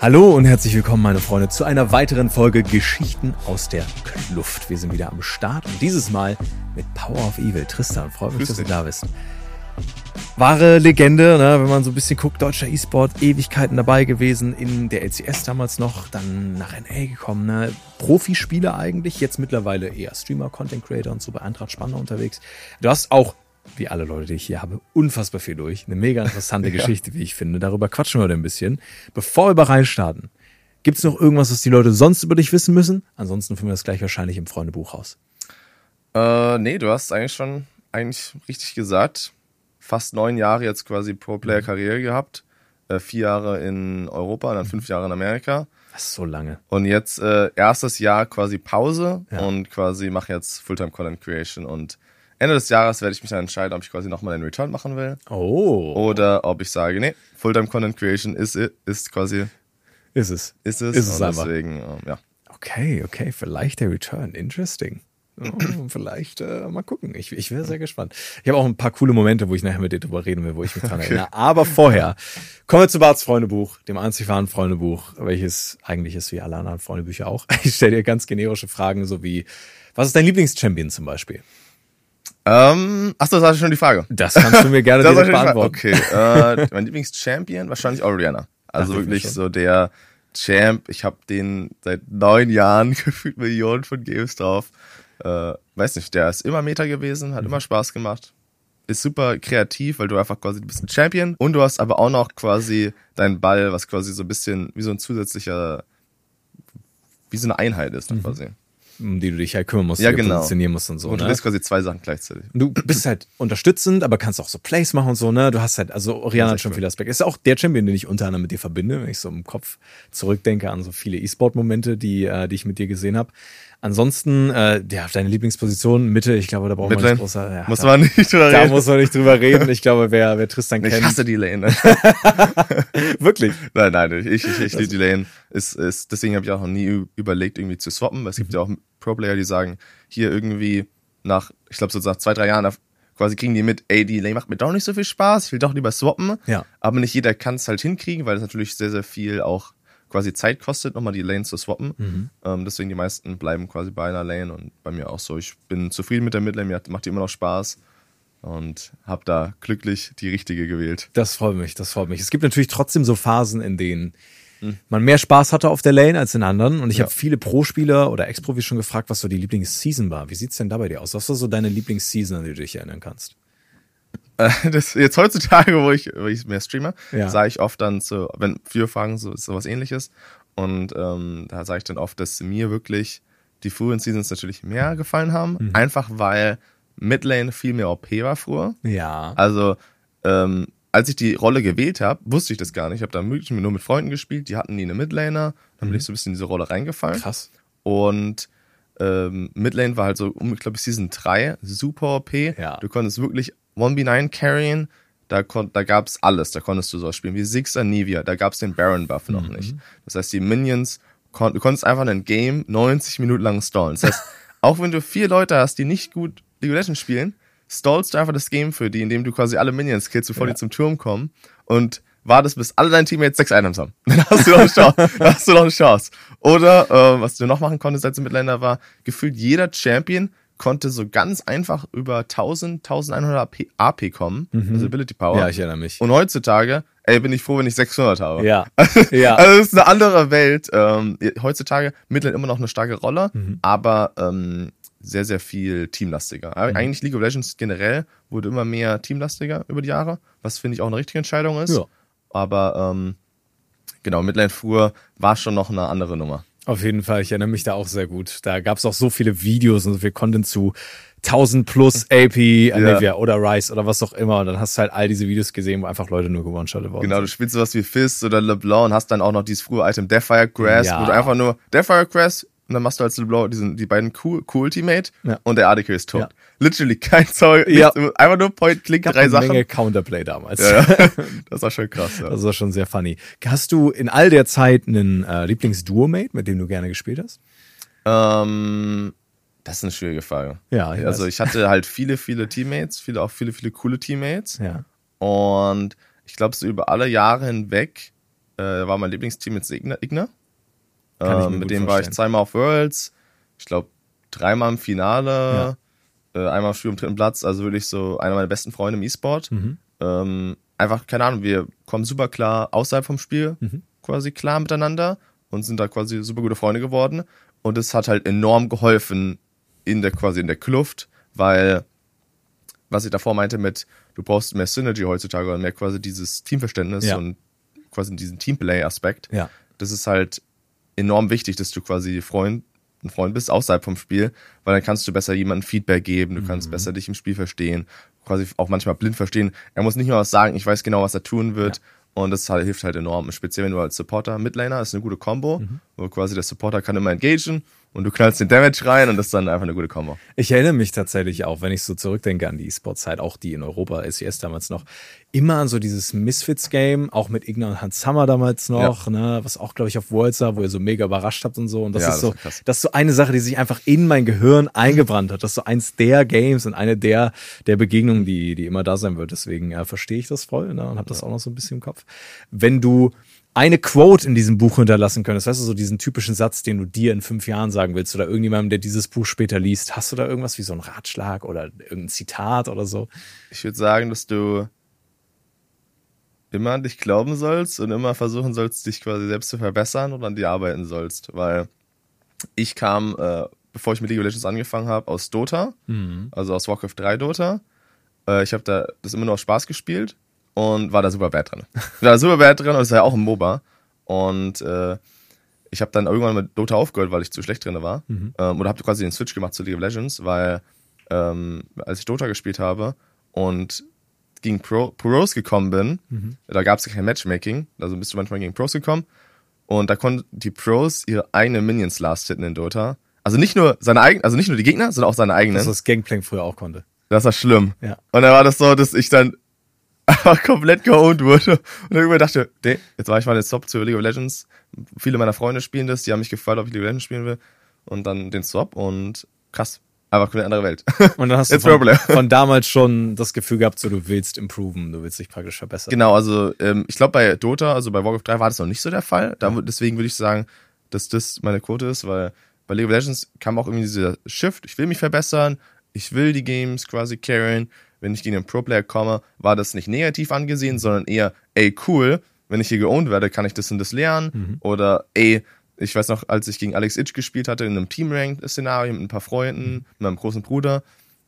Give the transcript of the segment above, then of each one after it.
Hallo und herzlich willkommen, meine Freunde, zu einer weiteren Folge Geschichten aus der Kluft. Wir sind wieder am Start und dieses Mal mit Power of Evil. Tristan, freut mich, dass du da bist. Wahre Legende, ne? wenn man so ein bisschen guckt, deutscher E-Sport, Ewigkeiten dabei gewesen, in der LCS damals noch, dann nach NA gekommen, ne? Profispieler eigentlich, jetzt mittlerweile eher Streamer, Content Creator und so bei Eintracht Spanner unterwegs. Du hast auch, wie alle Leute, die ich hier habe, unfassbar viel durch. Eine mega interessante Geschichte, wie ich finde. Darüber quatschen wir heute ein bisschen. Bevor wir aber reinstarten, gibt's noch irgendwas, was die Leute sonst über dich wissen müssen? Ansonsten finden wir das gleich wahrscheinlich im Freundebuch raus. Äh, nee, du hast eigentlich schon eigentlich richtig gesagt. Fast neun Jahre jetzt quasi Pro-Player-Karriere gehabt. Äh, vier Jahre in Europa und dann fünf Jahre in Amerika. Das ist so lange. Und jetzt äh, erstes Jahr quasi Pause Ja. und quasi mache jetzt Fulltime Content Creation. Und Ende des Jahres werde ich mich dann entscheiden, ob ich quasi nochmal den Return machen will. Oh. Oder ob ich sage, nee, Fulltime Content Creation ist, ist quasi, Ist es. ist es. Ist es einfach. deswegen, ähm, ja. Okay, okay, vielleicht der Return. Interesting. Oh, vielleicht äh, mal gucken. Ich, ich wäre sehr gespannt. Ich habe auch ein paar coole Momente, wo ich nachher mit dir drüber reden will, wo ich mich dran erinnere. Aber vorher kommen wir zu Barts Freundebuch, dem einzig wahren Freundebuch, welches eigentlich ist wie alle anderen Freundebücher auch. Ich stelle dir ganz generische Fragen, so wie, was ist dein Lieblingschampion zum Beispiel? Ähm, achso, das war schon die Frage. Das kannst du mir gerne Das direkt beantworten. Okay, äh, mein Lieblingschampion wahrscheinlich Oriana. Also Ach, wirklich so der Champ. Ich habe den seit neun Jahren gefühlt Millionen von Games drauf. Äh, weiß nicht, der ist immer Meta gewesen, Mhm. hat immer Spaß gemacht. Ist super kreativ, weil du einfach quasi, du bist ein Champion und du hast aber auch noch quasi deinen Ball, was quasi so ein bisschen wie so ein zusätzlicher, wie so eine Einheit ist, Mhm. quasi. Um die du dich halt kümmern musst, Ja, die du genau. positionieren musst und so. Und du ne? bist quasi zwei Sachen gleichzeitig. Du bist halt unterstützend, aber kannst auch so Plays machen und so, ne? Du hast halt, also Oriana hat schon viele Aspekte. Ist auch der Champion, den ich unter anderem mit dir verbinde, wenn ich so im Kopf zurückdenke an so viele E-Sport-Momente, die, äh, die ich mit dir gesehen habe. Ansonsten, äh, ja, deine Lieblingsposition, Mitte, ich glaube, da brauchen wir Midlane. nicht großer. Ja, Muss da, man nicht drüber da reden. muss man nicht drüber reden. Ich glaube, wer, wer Tristan Ich kennt. hasse die Lane. Wirklich. Nein, nein, ich, ich, ich liebe die Lane. Ist, ist, deswegen habe ich auch noch nie überlegt, irgendwie zu swappen, weil es Mhm. gibt ja auch Pro-Player, die sagen, hier irgendwie nach, ich glaube, so nach zwei, drei Jahren, da quasi kriegen die mit, ey, die Lane macht mir doch nicht so viel Spaß, ich will doch lieber swappen. Ja. Aber nicht jeder kann es halt hinkriegen, weil es natürlich sehr, sehr viel auch quasi Zeit kostet, nochmal die Lane zu swappen. Mhm. Ähm, deswegen die meisten bleiben quasi bei einer Lane und bei mir auch so. Ich bin zufrieden mit der Midlane, mir macht die immer noch Spaß und habe da glücklich die richtige gewählt. Das freut mich, das freut mich. Es gibt natürlich trotzdem so Phasen, in denen man mehr Spaß hatte auf der Lane als in anderen. Und ich Ja. habe viele Pro-Spieler oder Ex-Profis schon gefragt, was so die Lieblingsseason war. Wie sieht's denn da bei dir aus? Was war so deine Lieblingsseason, an die du dich erinnern kannst? Äh, das, jetzt heutzutage, wo ich, wo ich mehr streame, Ja. sage ich oft dann so, wenn vier Fragen so sowas ähnliches. Und ähm, da sage ich dann oft, dass mir wirklich die frühen Seasons natürlich mehr gefallen haben. Mhm. Einfach weil Midlane viel mehr OP war früher. Ja. Also, ähm, als ich die Rolle gewählt habe, wusste ich das gar nicht. Ich habe da wirklich nur mit Freunden gespielt, die hatten nie eine Midlaner. Dann bin ich so ein bisschen in diese Rolle reingefallen. Mhm. Krass. Und ähm, Midlane war halt so, ich glaube, Season 3, super OP. Ja. Du konntest wirklich 1v9 carryen. Da, da gab's alles. Da konntest du so spielen wie Sixer, Nivea. Da gab's den Baron-Buff noch nicht. Das heißt, die Minions, kon du konntest einfach ein Game 90 Minuten lang stallen. Das heißt, auch wenn du vier Leute hast, die nicht gut League of Legends spielen, stallst du einfach das Game für die, indem du quasi alle Minions killst, bevor Ja. die zum Turm kommen. Und wartest, bis alle deine Teammates sechs Items haben. Dann hast du noch eine Chance. Dann hast du noch eine Chance. Oder, äh, was du noch machen konntest, als du Midlaner war, gefühlt jeder Champion konnte so ganz einfach über 1000, 1100 AP, AP kommen, also Ability Power. Mhm. Ja, ich erinnere mich. Und heutzutage, ey, bin ich froh, wenn ich 600 habe. Ja. Ja. Also es ist eine andere Welt. Ähm, heutzutage Midland immer noch eine starke Rolle, Mhm. aber ähm, sehr, sehr viel teamlastiger. Mhm. Eigentlich League of Legends generell wurde immer mehr teamlastiger über die Jahre, was finde ich auch eine richtige Entscheidung ist. Ja. Aber ähm, genau, Midland früher war schon noch eine andere Nummer. Auf jeden Fall, ich erinnere mich da auch sehr gut. Da gab es auch so viele Videos und so viel Content zu 1000 plus AP, Anivia oder Rice oder was auch immer. Und dann hast du halt all diese Videos gesehen, wo einfach Leute nur gewone-shottet worden Genau, du spielst sowas wie Fist oder LeBlanc und hast dann auch noch dieses frühe Item Deathfire Grass, Ja. wo du einfach nur Deathfire Grass und dann machst du als LeBlanc diesen, die beiden cool, cool Teammate Ja. und der ADK ist tot. Ja. Literally kein Zeug, Ja. einfach nur Point, Click, gab drei eine Sachen. Menge Counterplay damals. Ja. Das war schon krass. Ja. Das war schon sehr funny. Hast du in all der Zeit einen äh, Lieblings-Duo-Mate, mit dem du gerne gespielt hast? Ähm, das ist eine schwierige Frage. Ja, ich also weiß. ich hatte halt viele, viele Teammates, viele auch viele, viele coole Teammates. Ja. Und ich glaube, so über alle Jahre hinweg äh, war mein Lieblingsteam jetzt Igna. Igna. Ähm, mit dem war ich zweimal auf Worlds, ich glaube dreimal im Finale, äh, einmal im Spiel am dritten Platz, also wirklich so einer meiner besten Freunde im E-Sport. Mhm. Ähm, einfach, keine Ahnung, wir kommen super klar außerhalb vom Spiel Mhm. quasi klar miteinander und sind da quasi super gute Freunde geworden. Und es hat halt enorm geholfen in der quasi in der Kluft, weil was ich davor meinte mit, du brauchst mehr Synergy heutzutage und mehr quasi dieses Teamverständnis Ja. und quasi diesen Teamplay-Aspekt. Ja. Das ist halt enorm wichtig, dass du quasi Freund, ein Freund bist außerhalb vom Spiel, weil dann kannst du besser jemandem Feedback geben, du Mhm. kannst besser dich im Spiel verstehen, quasi auch manchmal blind verstehen. Er muss nicht nur was sagen, ich weiß genau, was er tun wird. Und das halt, hilft halt enorm. Speziell wenn du als Supporter Midlaner ist eine gute Combo, Mhm. wo quasi der Supporter kann immer engagen und du knallst den Damage rein und das ist dann einfach eine gute Combo. Ich erinnere mich tatsächlich auch, wenn ich so zurückdenke an die E-Sport-Zeit, auch die in Europa, SES damals noch, immer an so dieses Misfits-Game, auch mit Igna und Hans Hammer damals noch, ne, was auch, glaube ich, auf Worlds war, wo ihr so mega überrascht habt und so. Und das Ja, ist das so, krass. das ist so eine Sache, die sich einfach in mein Gehirn eingebrannt hat. Das ist so eins der Games und eine der, der Begegnungen, die, die immer da sein wird. Deswegen äh, verstehe ich das voll ne, und habe das auch noch so ein bisschen im Kopf. Wenn du eine Quote in diesem Buch hinterlassen könntest, weißt du, so diesen typischen Satz, den du dir in fünf Jahren sagen willst oder irgendjemandem, der dieses Buch später liest, hast du da irgendwas wie so ein Ratschlag oder irgendein Zitat oder so? Ich würde sagen, dass du immer an dich glauben sollst und immer versuchen sollst, dich quasi selbst zu verbessern und an dir arbeiten sollst. Weil ich kam, äh, bevor ich mit League of Legends angefangen habe, aus Dota, also aus Warcraft 3 Dota. Äh, ich habe da das immer nur aus Spaß gespielt und war da super bad drin. War da super bad drin und es war ja auch ein MOBA. Und äh, ich habe dann irgendwann mit Dota aufgehört, weil ich zu schlecht drin war. Ähm, oder habe quasi den Switch gemacht zu League of Legends, weil ähm, als ich Dota gespielt habe und gegen Pro, Pros gekommen bin, da gab es kein Matchmaking, also bist du manchmal gegen Pros gekommen und da konnten die Pros ihre eigenen Minions last hitten in Dota. Also nicht nur seine eigenen, also nicht nur die Gegner, sondern auch seine eigenen. Das, was Gangplank früher auch konnte. Das war schlimm. Ja. Und dann war das so, dass ich dann einfach komplett geowned wurde. Und dann irgendwann dachte, nee, jetzt war ich mal den Swap zu League of Legends. Viele meiner Freunde spielen das, die haben mich gefragt, ob ich League of Legends spielen will. Und dann den Swap und krass. Einfach eine andere Welt. Und dann hast du von, von damals schon das Gefühl gehabt, so du willst improven, du willst dich praktisch verbessern. Genau, also ähm, ich glaube bei Dota, also bei Warcraft 3 war das noch nicht so der Fall. Da, deswegen würde ich sagen, dass das meine Quote ist, weil bei League of Legends kam auch irgendwie dieser Shift, ich will mich verbessern, ich will die Games quasi carryen. Wenn ich gegen einen Pro-Player komme, war das nicht negativ angesehen, sondern eher, ey, cool, wenn ich hier geowned werde, kann ich das und das lernen. Oder, ey, ich weiß noch, als ich gegen Alex Itch gespielt hatte in einem Team-Ranked-Szenario mit ein paar Freunden, mit meinem großen Bruder,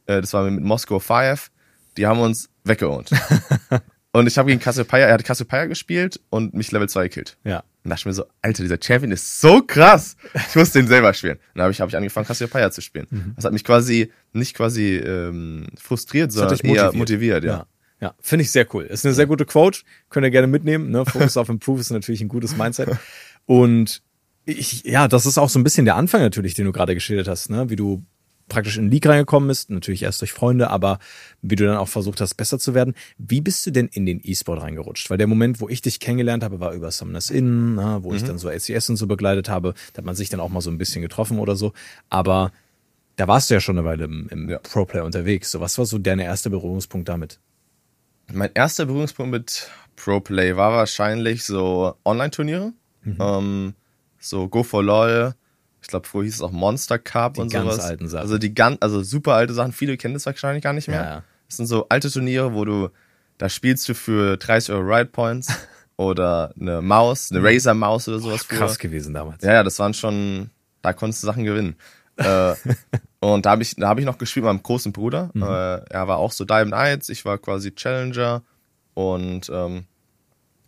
äh, das war mit Moscow 5, die haben uns weggeowned. und ich habe gegen Cassiopeia, er hat Cassiopeia gespielt und mich Level 2 gekillt. Ja. Und dachte ich mir so, Alter, dieser Champion ist so krass. Ich muss den selber spielen. Und dann habe ich, hab ich angefangen, Cassiopeia zu spielen. Das hat mich quasi, nicht quasi ähm, frustriert, sondern dich eher motiviert, ja. Ja, ja. finde ich sehr cool. Ist eine sehr gute Quote, könnt ihr gerne mitnehmen. Ne? Focus auf Improve ist natürlich ein gutes Mindset. Und ich, ja, das ist auch so ein bisschen der Anfang natürlich, den du gerade geschildert hast, ne? wie du praktisch in den League reingekommen bist, natürlich erst durch Freunde, aber wie du dann auch versucht hast, besser zu werden. Wie bist du denn in den E-Sport reingerutscht? Weil der Moment, wo ich dich kennengelernt habe, war über Summoners Inn, ne? wo ich dann so LCS und so begleitet habe. Da hat man sich dann auch mal so ein bisschen getroffen oder so. Aber da warst du ja schon eine Weile im, im Ja. Pro-Player unterwegs. So, was war so dein erster Berührungspunkt damit? Mein erster Berührungspunkt mit Pro-Play war wahrscheinlich so Online-Turniere. Mhm. Ähm, so Go for LOL. Ich glaube, früher hieß es auch Monster Cup Die und ganz sowas. alten Sachen. Also die ganz, also super alte Sachen. Viele kennen das wahrscheinlich gar nicht mehr. Ja. Das sind so alte Turniere, wo du, da spielst du für 30 Euro Ride Points oder eine Maus, eine Razer-Maus oder sowas früher. Krass gewesen damals. Ja, ja, das waren schon, da konntest du Sachen gewinnen. äh, und da habe ich, da habe ich noch gespielt mit meinem großen Bruder. Mhm. Äh, er war auch so Diamond 1, ich war quasi Challenger und ähm,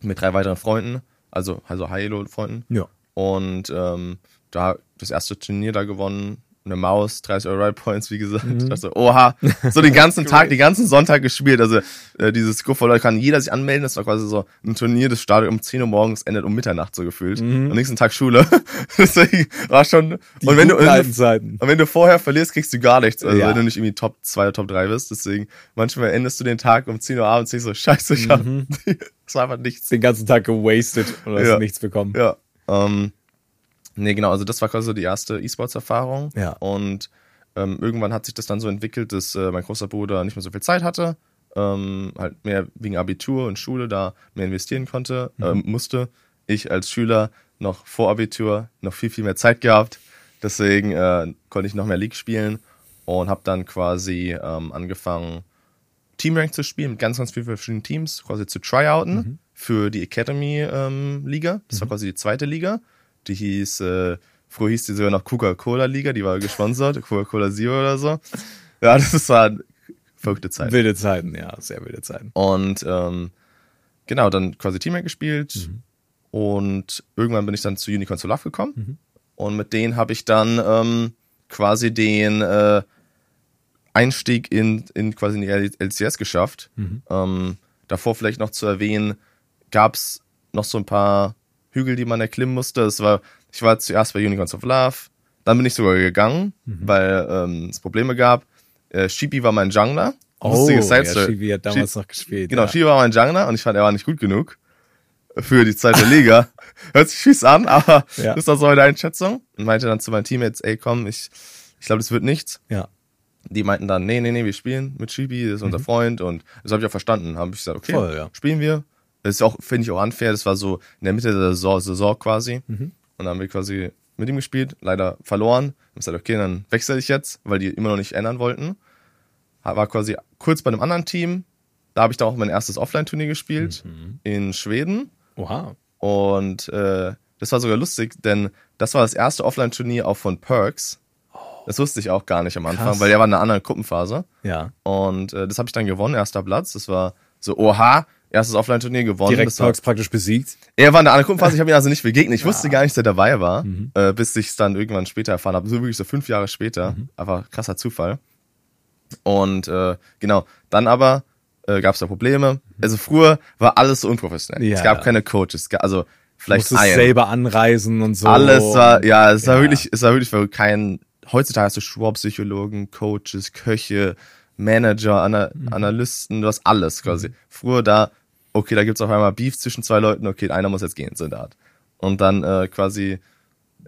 mit drei weiteren Freunden, also also Halo-Freunden. Ja. Und ähm, da das erste Turnier da gewonnen, eine Maus, 30 Euro Ride Points, wie gesagt. Mhm. Also, oha, so den ganzen Tag, den ganzen Sonntag gespielt. Also äh, dieses Leute kann jeder sich anmelden. Das war quasi so ein Turnier, das startet um 10 Uhr morgens, endet um Mitternacht so gefühlt. Mhm. Am nächsten Tag Schule. Deswegen war schon. Die und wenn du, Zeiten. und wenn du vorher verlierst, kriegst du gar nichts. Also Ja. wenn du nicht irgendwie Top 2 oder Top 3 bist. Deswegen, manchmal endest du den Tag um 10 Uhr abends denkst so, scheiße, ich hab, Mhm. das war einfach nichts. Den ganzen Tag gewastet und hast Ja. nichts bekommen. Ja. Ähm, nee, genau, also das war quasi so die erste E-Sports-Erfahrung. Ja. Und ähm, irgendwann hat sich das dann so entwickelt, dass äh, mein großer Bruder nicht mehr so viel Zeit hatte, ähm, halt mehr wegen Abitur und Schule da mehr investieren konnte, ähm, musste. ich als Schüler noch vor Abitur noch viel, viel mehr Zeit gehabt. Deswegen äh, konnte ich noch mehr League spielen und habe dann quasi ähm, angefangen, Teamrank zu spielen mit ganz, ganz vielen verschiedenen Teams, quasi zu tryouten mhm. Für die Academy-Liga. Ähm, das mhm. war quasi die zweite Liga. Die hieß, äh, früher hieß die sogar noch Coca-Cola-Liga, die war gesponsert, Coca-Cola Zero oder so. Ja, das war verrückte Zeiten. Wilde Zeiten, ja, sehr wilde Zeiten. Und ähm, genau, dann quasi Teamrank gespielt mhm. und irgendwann bin ich dann zu Unicorn Love gekommen mhm. und mit denen habe ich dann ähm, quasi den äh, Einstieg in, in quasi in die LCS geschafft. Mhm. Ähm, davor vielleicht noch zu erwähnen, gab es noch so ein paar Hügel, die man erklimmen musste. Es war, ich war zuerst bei Unicorns of Love, dann bin ich sogar gegangen, mhm. weil ähm, es Probleme gab. Äh, Shibi war mein Jungler. Oh, ja, Shibi hat damals Sh noch gespielt. Genau, ja. Shibi war mein Jungler und ich fand, er war nicht gut genug für die zweite Liga. Hört sich fies an, aber ja. ist das so meine Einschätzung. Und meinte dann zu meinen Teammates, ey komm, ich, ich glaube, das wird nichts. Ja die meinten dann, nee, nee, nee, wir spielen mit Shibi, das ist unser mhm. Freund und das habe ich auch verstanden. Habe ich gesagt, okay, Voll, ja. spielen wir. Das ist auch, finde ich auch unfair, das war so in der Mitte der Saison, Saison quasi. Mhm. Und dann haben wir quasi mit ihm gespielt, leider verloren. Ich gesagt, okay, dann wechsle ich jetzt, weil die immer noch nicht ändern wollten. War quasi kurz bei einem anderen Team. Da habe ich dann auch mein erstes Offline-Turnier gespielt mhm. in Schweden. Oha. Und äh, das war sogar lustig, denn das war das erste Offline-Turnier auch von Perks. Das wusste ich auch gar nicht am Anfang, Krass. weil er war in einer anderen Gruppenphase. Ja. Und äh, das habe ich dann gewonnen, erster Platz. Das war so, oha, erstes Offline-Turnier gewonnen. Direkt Parks praktisch besiegt. Er war in der anderen Gruppenphase, ich habe ihn also nicht begegnet. Ich ja. wusste gar nicht, dass er dabei war, mhm. äh, bis ich es dann irgendwann später erfahren habe. So wirklich so fünf Jahre später. Mhm. Einfach krasser Zufall. Und äh, genau, dann aber äh, gab es da Probleme. Mhm. Also früher war alles so unprofessionell. Ja. Es gab keine Coaches. Also vielleicht Musstest selber anreisen und so. Alles war, ja, es war wirklich, es war wirklich kein heutzutage hast du Schwab-Psychologen, Coaches, Köche, Manager, Ana mhm. Analysten, du hast alles quasi. Mhm. Früher da, okay, da gibt's auf einmal Beef zwischen zwei Leuten, okay, einer muss jetzt gehen, so in der Art. Und dann äh, quasi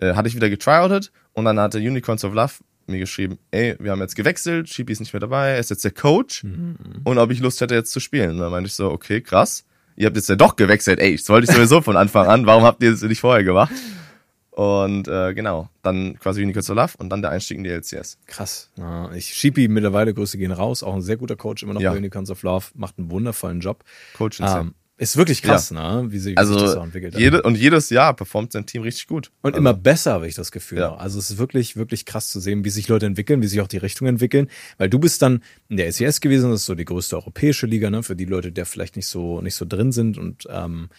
äh, hatte ich wieder getryoutet und dann hatte Unicorns of Love mir geschrieben, ey, wir haben jetzt gewechselt, Shibi ist nicht mehr dabei, er ist jetzt der Coach mhm. und ob ich Lust hätte jetzt zu spielen. Und dann meinte ich so, okay, krass, ihr habt jetzt ja doch gewechselt, ey, das wollte ich sowieso von Anfang an, warum habt ihr das nicht vorher gemacht? Und äh, genau, dann quasi Unicorns of Love und dann der Einstieg in die LCS. Krass. Ja, ich schiebe ihn mittlerweile, Grüße gehen raus. Auch ein sehr guter Coach, immer noch ja. bei Unicorns of Love, macht einen wundervollen Job. Coach ähm, Ist wirklich krass, ja. ne? wie, wie also, sich das so entwickelt jede, Und jedes Jahr performt sein Team richtig gut. Und also. immer besser, habe ich das Gefühl. Ja. Also es ist wirklich, wirklich krass zu sehen, wie sich Leute entwickeln, wie sich auch die Richtung entwickeln. Weil du bist dann in der LCS gewesen, das ist so die größte europäische Liga, ne? Für die Leute, die vielleicht nicht so, nicht so drin sind und ähm,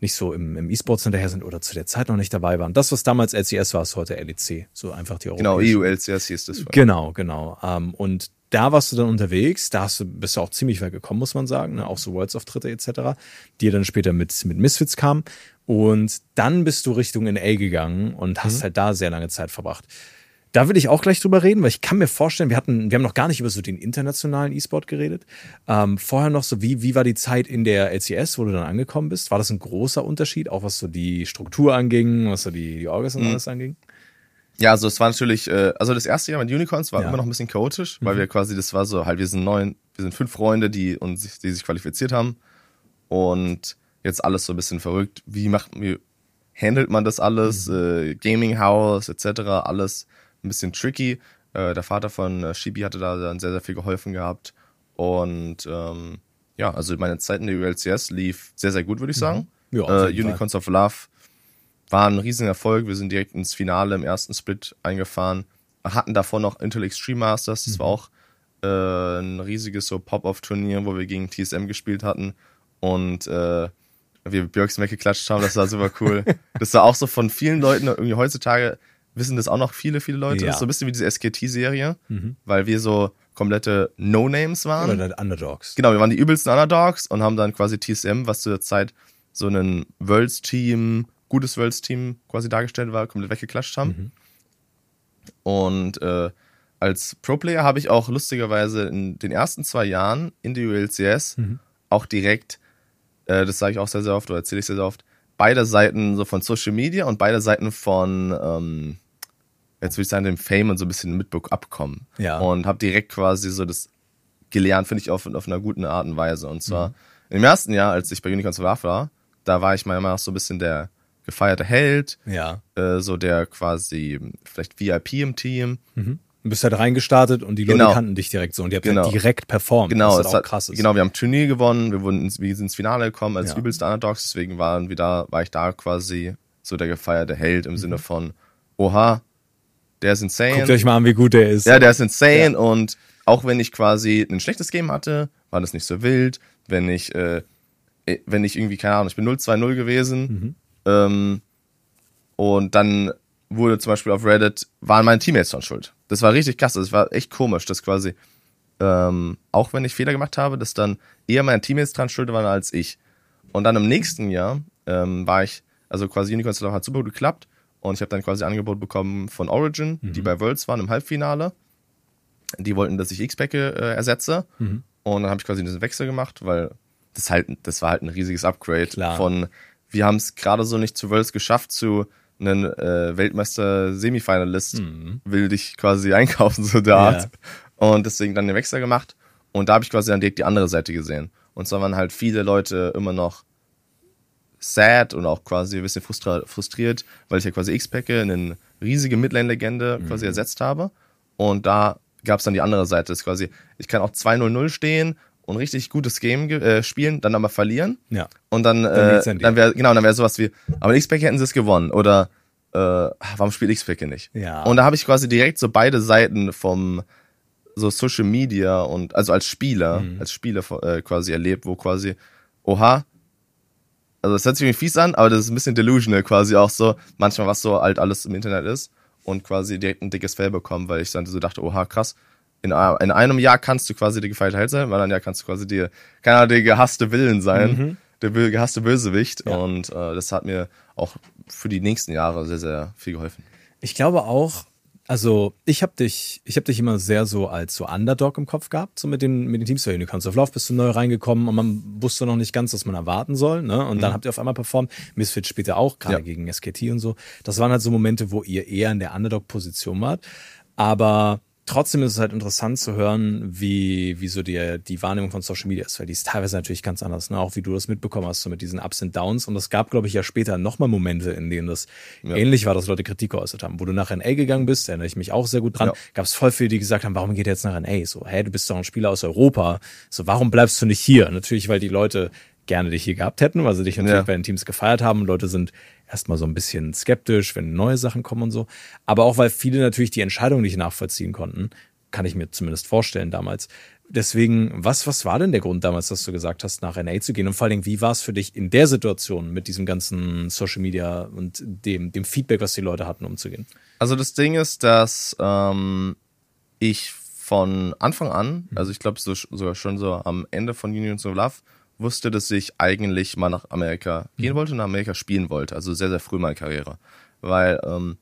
nicht so im, im E-Sports hinterher sind oder zu der Zeit noch nicht dabei waren. Das, was damals LCS war, ist heute LEC. So einfach die Genau, EU-LCS hieß das. Genau, genau. Ähm, und da warst du dann unterwegs, da hast du, bist du auch ziemlich weit gekommen, muss man sagen, ne? auch so Worlds-Auftritte etc., die dann später mit, mit Misfits kamen. Und dann bist du Richtung NA gegangen und hast mhm. halt da sehr lange Zeit verbracht. Da will ich auch gleich drüber reden, weil ich kann mir vorstellen, wir hatten, wir haben noch gar nicht über so den internationalen E-Sport geredet. Ähm, vorher noch so, wie, wie war die Zeit in der LCS, wo du dann angekommen bist? War das ein großer Unterschied, auch was so die Struktur anging, was so die, die Orgas und mhm. alles anging? Ja, also es war natürlich, äh, also das erste Jahr mit Unicorns war ja. immer noch ein bisschen chaotisch, weil mhm. wir quasi, das war so, halt, wir sind neun, wir sind fünf Freunde, die, und sich, die sich qualifiziert haben. Und jetzt alles so ein bisschen verrückt. Wie macht, wie handelt man das alles? Mhm. Äh, Gaming House, etc., alles ein bisschen tricky. Äh, der Vater von äh, Shibi hatte da dann sehr, sehr viel geholfen gehabt. Und ähm, ja, also meine Zeit in der ULCS lief sehr, sehr gut, würde ich mhm. sagen. Ja, äh, Unicorns of Love war ein riesen Erfolg. Wir sind direkt ins Finale im ersten Split eingefahren. Hatten davor noch Intel Extreme Masters. Das mhm. war auch äh, ein riesiges so Pop-Off-Turnier, wo wir gegen TSM gespielt hatten. Und äh, wir Björks weggeklatscht haben, das war super cool. das war auch so von vielen Leuten irgendwie heutzutage wissen das auch noch viele, viele Leute. Ja. Das ist so ein bisschen wie diese SKT-Serie, mhm. weil wir so komplette No-Names waren. Oder Underdogs. Genau, wir waren die übelsten Underdogs und haben dann quasi TSM, was zu der Zeit so ein Worlds-Team, gutes Worlds-Team quasi dargestellt war, komplett weggeklatscht haben. Mhm. Und äh, als Pro-Player habe ich auch lustigerweise in den ersten zwei Jahren in die ULCS mhm. auch direkt, äh, das sage ich auch sehr, sehr oft oder erzähle ich sehr, sehr oft, beide Seiten so von Social Media und beide Seiten von ähm, jetzt würde ich sagen, dem Fame und so ein bisschen mitbekommen abkommen. Ja. Und habe direkt quasi so das gelernt, finde ich, auf, auf einer guten Art und Weise. Und zwar mhm. im ersten Jahr, als ich bei Unicorns Love war, da war ich mal immer noch so ein bisschen der gefeierte Held, Ja. äh, so der quasi vielleicht VIP im Team. Mhm. Du bist halt reingestartet und die Leute Genau. kannten dich direkt so und ihr habt Genau. halt direkt performt. Genau, was es halt auch krass ist. genau, wir haben Turnier gewonnen, wir, wurden ins, wir sind ins Finale gekommen als Ja. übelste Underdogs, deswegen waren wir da, war ich da quasi so der gefeierte Held im Sinne von, oha, der ist insane. Guckt euch mal an, wie gut der ist. Ja, der ist insane und auch wenn ich quasi ein schlechtes Game hatte, war das nicht so wild. Wenn ich, äh, wenn ich irgendwie, keine Ahnung, ich bin 0-2-0 gewesen Mhm. ähm, und dann wurde zum Beispiel auf Reddit, waren meine Teammates dann schuld. Das war richtig krass, das war echt komisch, dass quasi, ähm, auch wenn ich Fehler gemacht habe, dass dann eher meine Teammates dran schuld waren als ich. Und dann im nächsten Jahr ähm, war ich, also quasi Unicorn hat super gut geklappt und ich habe dann quasi Angebot bekommen von Origin, die bei Worlds waren im Halbfinale. Die wollten, dass ich X-Packe äh, ersetze Mhm. und dann habe ich quasi diesen Wechsel gemacht, weil das halt, das war halt ein riesiges Upgrade Klar. von, wir haben es gerade so nicht zu Worlds geschafft, zu einem äh, Weltmeister-Semifinalist Mhm. will dich quasi einkaufen, so der Ja. Art. Und deswegen dann den Wechsel gemacht. Und da habe ich quasi dann direkt die andere Seite gesehen. Und zwar waren halt viele Leute immer noch sad und auch quasi ein bisschen frustriert, weil ich ja quasi X-Packe, eine riesige Midlane-Legende quasi ersetzt habe. Und da gab es dann die andere Seite. Das ist quasi, ich kann auch 2-0-0 stehen und richtig gutes Game äh, spielen, dann aber verlieren. Ja. Und dann, Dann äh, dann wäre, genau, dann wäre sowas wie, aber in X-Pack hätten sie es gewonnen. Oder, äh, warum spielt X-Pack nicht? Ja. Und da habe ich quasi direkt so beide Seiten vom, so Social Media und, also als Spieler, Mhm. als Spieler äh, quasi erlebt, wo quasi, oha, also das hört sich irgendwie fies an, aber das ist ein bisschen delusional quasi auch so, manchmal was so halt alles im Internet ist und quasi direkt ein dickes Fell bekommen, weil ich dann so dachte, oha, krass, in, in einem Jahr kannst du quasi der gefeierte Held sein, in einem anderen Jahr kannst du quasi die, keine Ahnung, der gehasste Willen sein, der bö- gehasste Bösewicht Ja. und äh, das hat mir auch für die nächsten Jahre sehr, sehr viel geholfen. Ich glaube auch, also ich habe dich, ich habe dich immer sehr so als so Underdog im Kopf gehabt, so mit den mit den Teams der Unicorns of Love bist du neu reingekommen und man wusste noch nicht ganz, was man erwarten soll, ne? Und dann habt ihr auf einmal performt. Misfit später auch, gerade Ja. gegen SKT und so. Das waren halt so Momente, wo ihr eher in der Underdog-Position wart. Aber trotzdem ist es halt interessant zu hören, wie, wie so die, die Wahrnehmung von Social Media ist, weil die ist teilweise natürlich ganz anders, ne? auch wie du das mitbekommen hast, so mit diesen Ups und Downs. Und es gab, glaube ich, ja später nochmal Momente, in denen das ähnlich war, dass Leute Kritik geäußert haben. Wo du nach NA gegangen bist, da erinnere ich mich auch sehr gut dran, Ja. gab es voll viele, die gesagt haben, warum geht er jetzt nach NA? So, hä, du bist doch ein Spieler aus Europa. So, warum bleibst du nicht hier? Natürlich, weil die Leute gerne dich hier gehabt hätten, weil sie dich natürlich Ja. bei den Teams gefeiert haben. Leute sind erstmal so ein bisschen skeptisch, wenn neue Sachen kommen und so. Aber auch, weil viele natürlich die Entscheidung nicht nachvollziehen konnten, kann ich mir zumindest vorstellen damals. Deswegen, was, was war denn der Grund damals, dass du gesagt hast, nach NA zu gehen? Und vor allen Dingen, wie war es für dich in der Situation mit diesem ganzen Social Media und dem, dem Feedback, was die Leute hatten, umzugehen? Also das Ding ist, dass ähm, ich von Anfang an, also ich glaube so, sogar schon so am Ende von Unions of Love, wusste, dass ich eigentlich mal nach Amerika gehen wollte, nach Amerika spielen wollte. Also sehr, sehr früh in meiner Karriere. Weil ähm,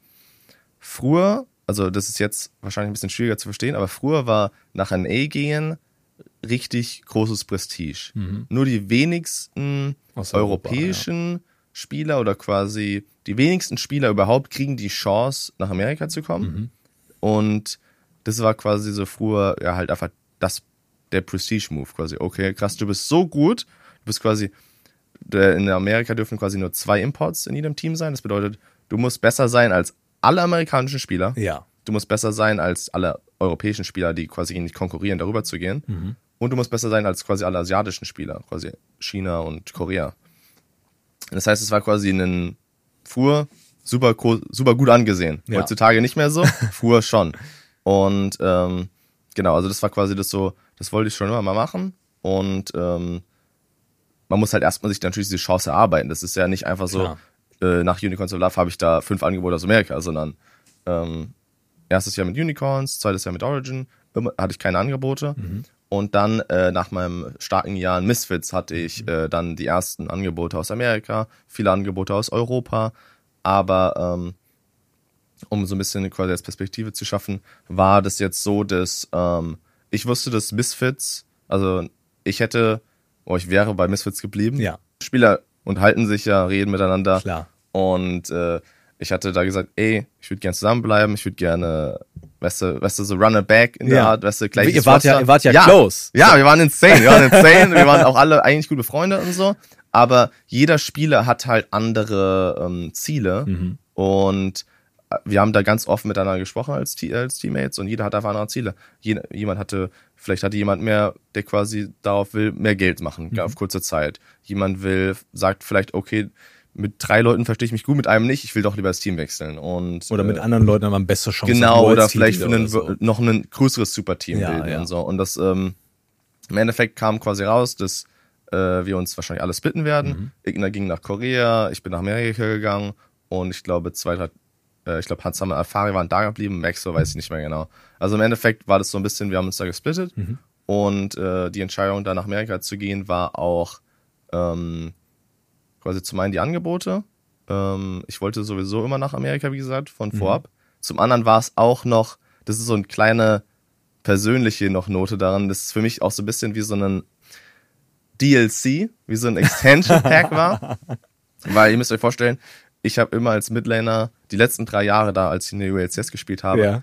früher, also das ist jetzt wahrscheinlich ein bisschen schwieriger zu verstehen, aber früher war nach NA gehen richtig großes Prestige. Nur die wenigsten Aus Europa, europäischen Spieler oder quasi die wenigsten Spieler überhaupt kriegen die Chance, nach Amerika zu kommen. Und das war quasi so früher ja halt einfach das der Prestige-Move quasi. Okay, krass, du bist so gut, du bist quasi in Amerika dürfen quasi nur zwei Imports in jedem Team sein. Das bedeutet, du musst besser sein als alle amerikanischen Spieler. Ja. Du musst besser sein als alle europäischen Spieler, die quasi gegen dich konkurrieren, darüber zu gehen. Und du musst besser sein als quasi alle asiatischen Spieler, quasi China und Korea. Das heißt, es war quasi ein früher super, super gut angesehen. Ja. Heutzutage nicht mehr so, früher schon. Und ähm, genau, also das war quasi das so, das wollte ich schon immer mal machen. Und ähm, man muss halt erstmal sich natürlich diese Chance erarbeiten. Das ist ja nicht einfach so, äh, nach Unicorns of Love habe ich da fünf Angebote aus Amerika, sondern ähm, erstes Jahr mit Unicorns, zweites Jahr mit Origin, immer, hatte ich keine Angebote. Und dann äh, nach meinem starken Jahr in Misfits hatte ich äh, dann die ersten Angebote aus Amerika, viele Angebote aus Europa, aber ähm, um so ein bisschen quasi als Perspektive zu schaffen, war das jetzt so, dass ähm, ich wusste, dass Misfits, also ich hätte, oh, ich wäre bei Misfits geblieben. Ja. Spieler unterhalten sich ja, reden miteinander. Klar. Und äh, ich hatte da gesagt, ey, ich würde gerne zusammenbleiben, ich würde gerne, weißt du, weißt du, so run it back in der Ja. Art, weißt du, gleich. Ihr wart ja- ihr wart ja close. Ja, wir waren insane, wir waren insane, wir waren auch alle eigentlich gut befreundet und so. aber jeder Spieler hat halt andere ähm, Ziele Mhm. und wir haben da ganz offen miteinander gesprochen als, als Teammates und jeder hat einfach andere Ziele. Je, jemand hatte, vielleicht hatte jemand mehr, der quasi darauf will, mehr Geld machen, Mhm. auf kurze Zeit. Jemand will, sagt vielleicht, okay, mit drei Leuten verstehe ich mich gut, mit einem nicht, ich will doch lieber das Team wechseln. Und, Oder mit äh, anderen Leuten haben wir bessere Chance. auf Genau, oder vielleicht für einen, so. noch ein größeres Superteam Ja, bilden ja. und so. Und das ähm, im Endeffekt kam quasi raus, dass äh, wir uns wahrscheinlich alle splitten werden. Mhm. Igna ging nach Korea, ich bin nach Amerika gegangen und ich glaube zwei, drei, äh, ich glaube Hans Hammer Alfari waren da geblieben, Maxo weiß ich nicht mehr genau. Also im Endeffekt war das so ein bisschen, wir haben uns da gesplittet Mhm. und äh, die Entscheidung, da nach Amerika zu gehen, war auch ähm, quasi zum einen die Angebote. Ähm, ich wollte sowieso immer nach Amerika, wie gesagt, von vorab. Zum anderen war es auch noch, das ist so eine kleine persönliche noch Note daran, das ist für mich auch so ein bisschen wie so ein DLC, wie so ein Extension Pack war. Weil ihr müsst euch vorstellen, ich habe immer als Midlaner die letzten drei Jahre da, als ich in der ULCS gespielt habe, Ja.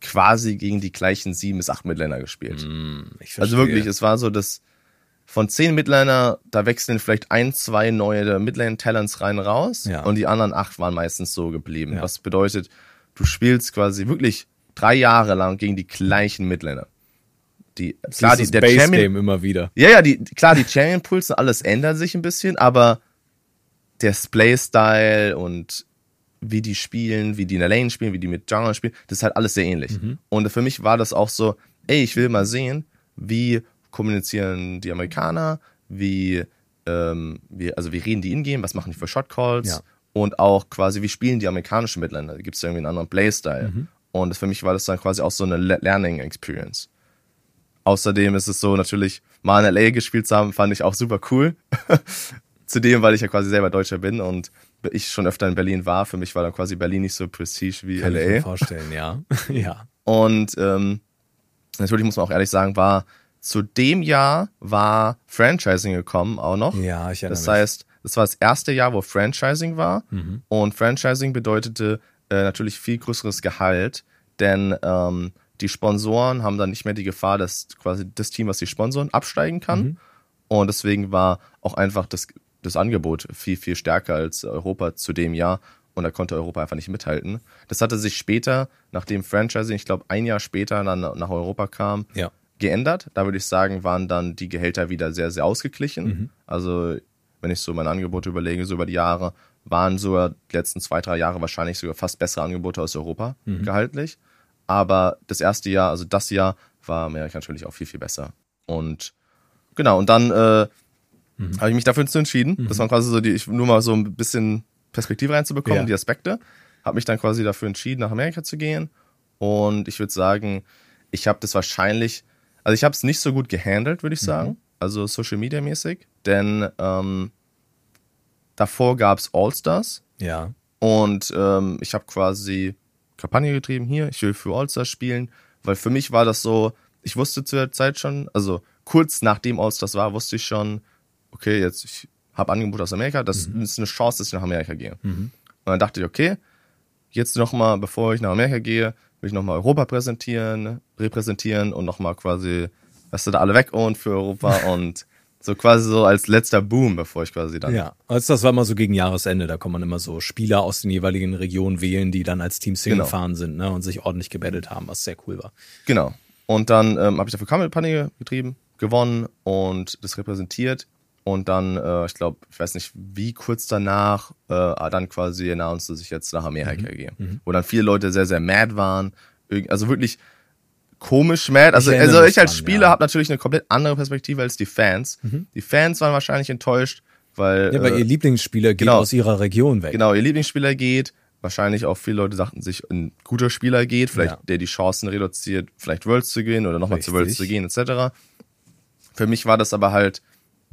quasi gegen die gleichen sieben bis acht Midlaner gespielt. Ich Also verstehe. wirklich, es war so, dass von zehn Midliner, da wechseln vielleicht ein, zwei neue Midlane-Talents rein raus Ja. und die anderen acht waren meistens so geblieben. Ja. Was bedeutet, du spielst quasi wirklich drei Jahre lang gegen die gleichen Midlaner. Die, klar, die, der Base Champion, Game immer wieder. ja, ja, die, klar, die Champion Pools und alles ändert sich ein bisschen, aber der Splay-Style und wie die spielen, wie die in der Lane spielen, wie die mit Jungle spielen, das ist halt alles sehr ähnlich. Und für mich war das auch so, ey, ich will mal sehen, wie kommunizieren die Amerikaner, wie, ähm, wie also wie reden die in-game, was machen die für Shot-Calls Ja. und auch quasi, wie spielen die amerikanischen Midlander, gibt es irgendwie einen anderen Play-Style. Und für mich war das dann quasi auch so eine Le- Learning-Experience. Außerdem ist es so, natürlich, mal in LA gespielt zu haben, fand ich auch super cool. Zudem, weil ich ja quasi selber Deutscher bin und ich schon öfter in Berlin war. Für mich war dann quasi Berlin nicht so prestige wie Kann ich mir LA. vorstellen, ja. ja. Und ähm, natürlich muss man auch ehrlich sagen, war zu dem Jahr war Franchising gekommen auch noch. Ja, ich erinnere Das mich. heißt, das war das erste Jahr, wo Franchising war. Mhm. Und Franchising bedeutete äh, natürlich viel größeres Gehalt, denn ähm, die Sponsoren haben dann nicht mehr die Gefahr, dass quasi das Team, was sie sponsoren, absteigen kann. Mhm. Und deswegen war auch einfach das, das Angebot viel, viel stärker als Europa zu dem Jahr. Und da konnte Europa einfach nicht mithalten. Das hatte sich später, nachdem Franchising, ich glaube, ein Jahr später dann nach Europa kam, Ja. geändert. Da würde ich sagen, waren dann die Gehälter wieder sehr, sehr ausgeglichen. Mhm. Also, wenn ich so meine Angebote überlege, so über die Jahre, waren sogar die letzten zwei, drei Jahre wahrscheinlich sogar fast bessere Angebote aus Europa Mhm. gehaltlich. Aber das erste Jahr, also das Jahr, war Amerika natürlich auch viel, viel besser. Und genau, und dann äh, Mhm. habe ich mich dafür entschieden. Das war quasi so die, ich, nur mal so ein bisschen Perspektive reinzubekommen, Ja. die Aspekte. Habe mich dann quasi dafür entschieden, nach Amerika zu gehen. Und ich würde sagen, ich habe das wahrscheinlich, also ich habe es nicht so gut gehandelt, würde ich Mhm. sagen. Also Social Media mäßig. Denn ähm, davor gab es All-Stars. Ja. Und ähm, ich habe quasi Kampagne getrieben, hier, ich will für All-Stars spielen, weil für mich war das so, ich wusste zu der Zeit schon, also kurz nachdem All-Stars war, wusste ich schon, okay, jetzt ich habe Angebot aus Amerika, das ist eine Chance, dass ich nach Amerika gehe. Und dann dachte ich, okay, jetzt nochmal, bevor ich nach Amerika gehe, will ich nochmal Europa präsentieren, repräsentieren und nochmal quasi, dass du da alle weg und für Europa und so quasi so als letzter Boom, bevor ich quasi dann Ja, also das war immer so gegen Jahresende, da kann man immer so Spieler aus den jeweiligen Regionen wählen, die dann als Team Single Genau. gefahren sind ne, und sich ordentlich gebettelt haben, was sehr cool war. Genau. Und dann ähm, habe ich dafür Kampagne getrieben, gewonnen und das repräsentiert. Und dann, äh, ich glaube, ich weiß nicht, wie kurz danach, äh, dann quasi announced, dass ich jetzt nach Amerika Mhm. gehe. Wo dann viele Leute sehr, sehr mad waren. Also wirklich komisch mad. Also, erinnere also mich ich als Spieler ja. Mhm. habe natürlich eine komplett andere Perspektive als die Fans. Die Fans waren wahrscheinlich enttäuscht, weil, Ja, weil äh, ihr Lieblingsspieler geht genau. aus ihrer Region weg. genau, ihr Lieblingsspieler geht. Wahrscheinlich auch viele Leute dachten sich, ein guter Spieler geht, vielleicht Ja. der die Chancen reduziert, vielleicht Worlds zu gehen oder nochmal zu Worlds zu gehen, etc. Für mich war das aber halt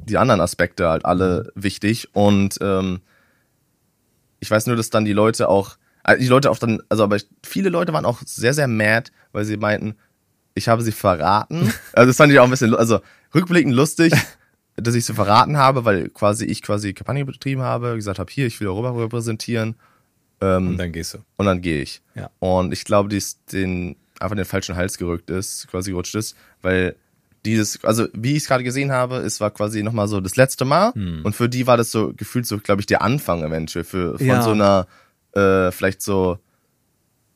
die anderen Aspekte halt alle Mhm. wichtig und ähm, ich weiß nur, dass dann die Leute auch, äh, die Leute auch dann, also aber viele Leute waren auch sehr, sehr mad, weil sie meinten, ich habe sie verraten. Also das fand ich auch ein bisschen, also rückblickend lustig, dass ich sie verraten habe, weil quasi ich quasi Kampagne betrieben habe, gesagt habe, hier, ich will Europa repräsentieren Und dann gehst du. und dann gehe ich. Ja. Und ich glaube, die ist den einfach in den falschen Hals gerückt ist, quasi gerutscht ist, weil dieses, also wie ich es gerade gesehen habe, es war quasi nochmal so das letzte Mal Hm. und für die war das so gefühlt so, glaube ich, der Anfang eventuell für von Ja. so einer, äh, vielleicht so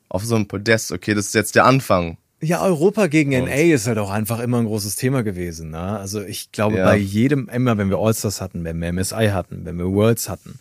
auf so einem Podest, okay, das ist jetzt der Anfang. Ja, Europa gegen NA ist halt auch einfach immer ein großes Thema gewesen. Ne? Also ich glaube, Ja. bei jedem, immer wenn wir All-Stars hatten, wenn wir MSI hatten, wenn wir Worlds hatten,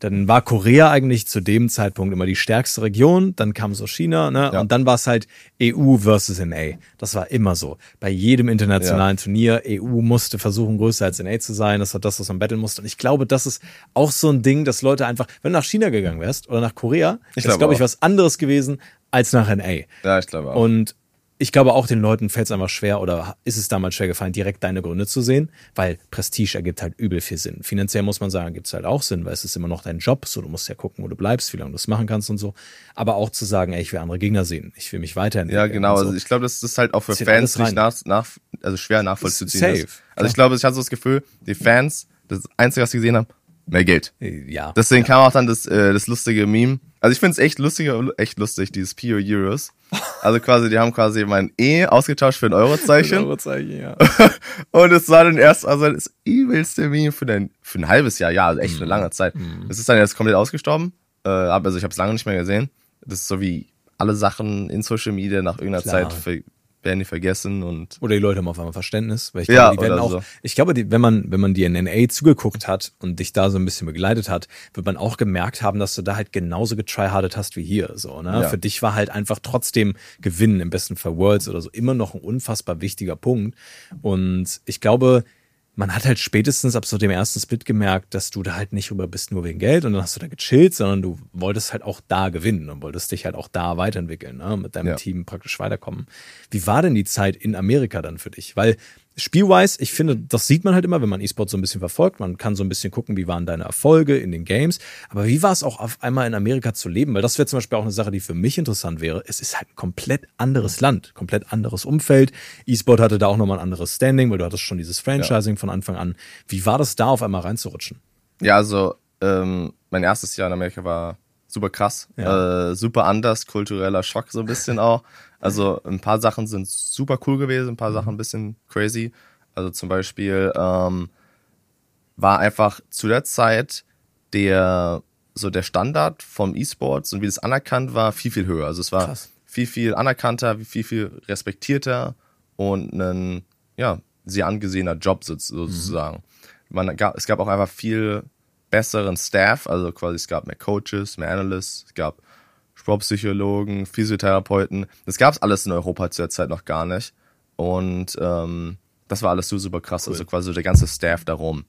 dann war Korea eigentlich zu dem Zeitpunkt immer die stärkste Region, dann kam so China, ne? Ja. Und dann war es halt EU versus NA. Das war immer so. Bei jedem internationalen Turnier, EU musste versuchen, größer als NA zu sein. Das war das, was man battlen musste. Und ich glaube, das ist auch so ein Ding, dass Leute einfach, wenn du nach China gegangen wärst oder nach Korea, Ich ist, glaube glaube ich, was anderes gewesen als nach NA. Ja, ich glaube auch. Und ich glaube auch den Leuten fällt es einfach schwer oder ist es damals schwer gefallen, direkt deine Gründe zu sehen, weil Prestige ergibt halt übel viel Sinn. Finanziell muss man sagen, ergibt es halt auch Sinn, weil es ist immer noch dein Job, so du musst ja gucken, wo du bleibst, wie lange du es machen kannst und so. Aber auch zu sagen, ey, ich will andere Gegner sehen, ich will mich weiterentwickeln. ja, genau. und Also so. ich glaube, das ist halt auch für Zählt Fans nicht nach, nach, also schwer nachvollziehen. Safe, ist. Also ich glaube, ich hatte so das Gefühl, die Fans, das Einzige, was sie gesehen haben, mehr Geld. ja. Deswegen kam auch dann das, äh, das lustige Meme. Also ich finde es echt lustiger, echt lustig, dieses Pio Euros. Also quasi, die haben quasi mein E ausgetauscht für ein Eurozeichen. Eurozeichen, ja. Und es war dann erst also das übelste Meme für, ein, für ein halbes Jahr, ja, also echt eine lange Zeit. Es ist dann jetzt komplett ausgestorben. Äh, aber also ich habe es lange nicht mehr gesehen. Das ist so wie alle Sachen in Social Media nach irgendeiner Klar. Zeit werden die vergessen und Oder die Leute haben auf einmal Verständnis, weil ich Ja, glaube, die werden auch, so. ich glaube, die, wenn man, wenn man dir in NA zugeguckt hat und dich da so ein bisschen begleitet hat, wird man auch gemerkt haben, dass du da halt genauso getryhardet hast wie hier, so, ne? Ja. Für dich war halt einfach trotzdem Gewinnen, im besten Fall Worlds oder so, immer noch ein unfassbar wichtiger Punkt. Und ich glaube, man hat halt spätestens ab so dem ersten Split gemerkt, dass du da halt nicht rüber bist nur wegen Geld und dann hast du da gechillt, sondern du wolltest halt auch da gewinnen und wolltest dich halt auch da weiterentwickeln, ne? mit deinem Ja. Team praktisch weiterkommen. Wie war denn die Zeit in Amerika dann für dich? Weil spielwise, ich finde, das sieht man halt immer, wenn man E-Sport so ein bisschen verfolgt. Man kann so ein bisschen gucken, wie waren deine Erfolge in den Games. Aber wie war es auch auf einmal in Amerika zu leben? Weil das wäre zum Beispiel auch eine Sache, die für mich interessant wäre. Es ist halt ein komplett anderes Land, komplett anderes Umfeld. E-Sport hatte da auch nochmal ein anderes Standing, weil du hattest schon dieses Franchising von Anfang an. Wie war das da auf einmal reinzurutschen? Ja, also ähm, mein erstes Jahr in Amerika war super krass, Ja. äh, super anders, kultureller Schock so ein bisschen auch. Also ein paar Sachen sind super cool gewesen, ein paar Sachen ein bisschen crazy. Also zum Beispiel ähm, war einfach zu der Zeit der so der Standard vom E-Sports und wie das anerkannt war viel viel höher. Also es war Krass. viel viel anerkannter, viel viel respektierter und ein ja sehr angesehener Job so- sozusagen. Man gab, es gab auch einfach viel besseren Staff, also quasi es gab mehr Coaches, mehr Analysts, es gab Sportpsychologen, Physiotherapeuten. Das gab es alles in Europa zu der Zeit noch gar nicht. Und ähm, das war alles so super krass, also quasi der ganze Staff darum.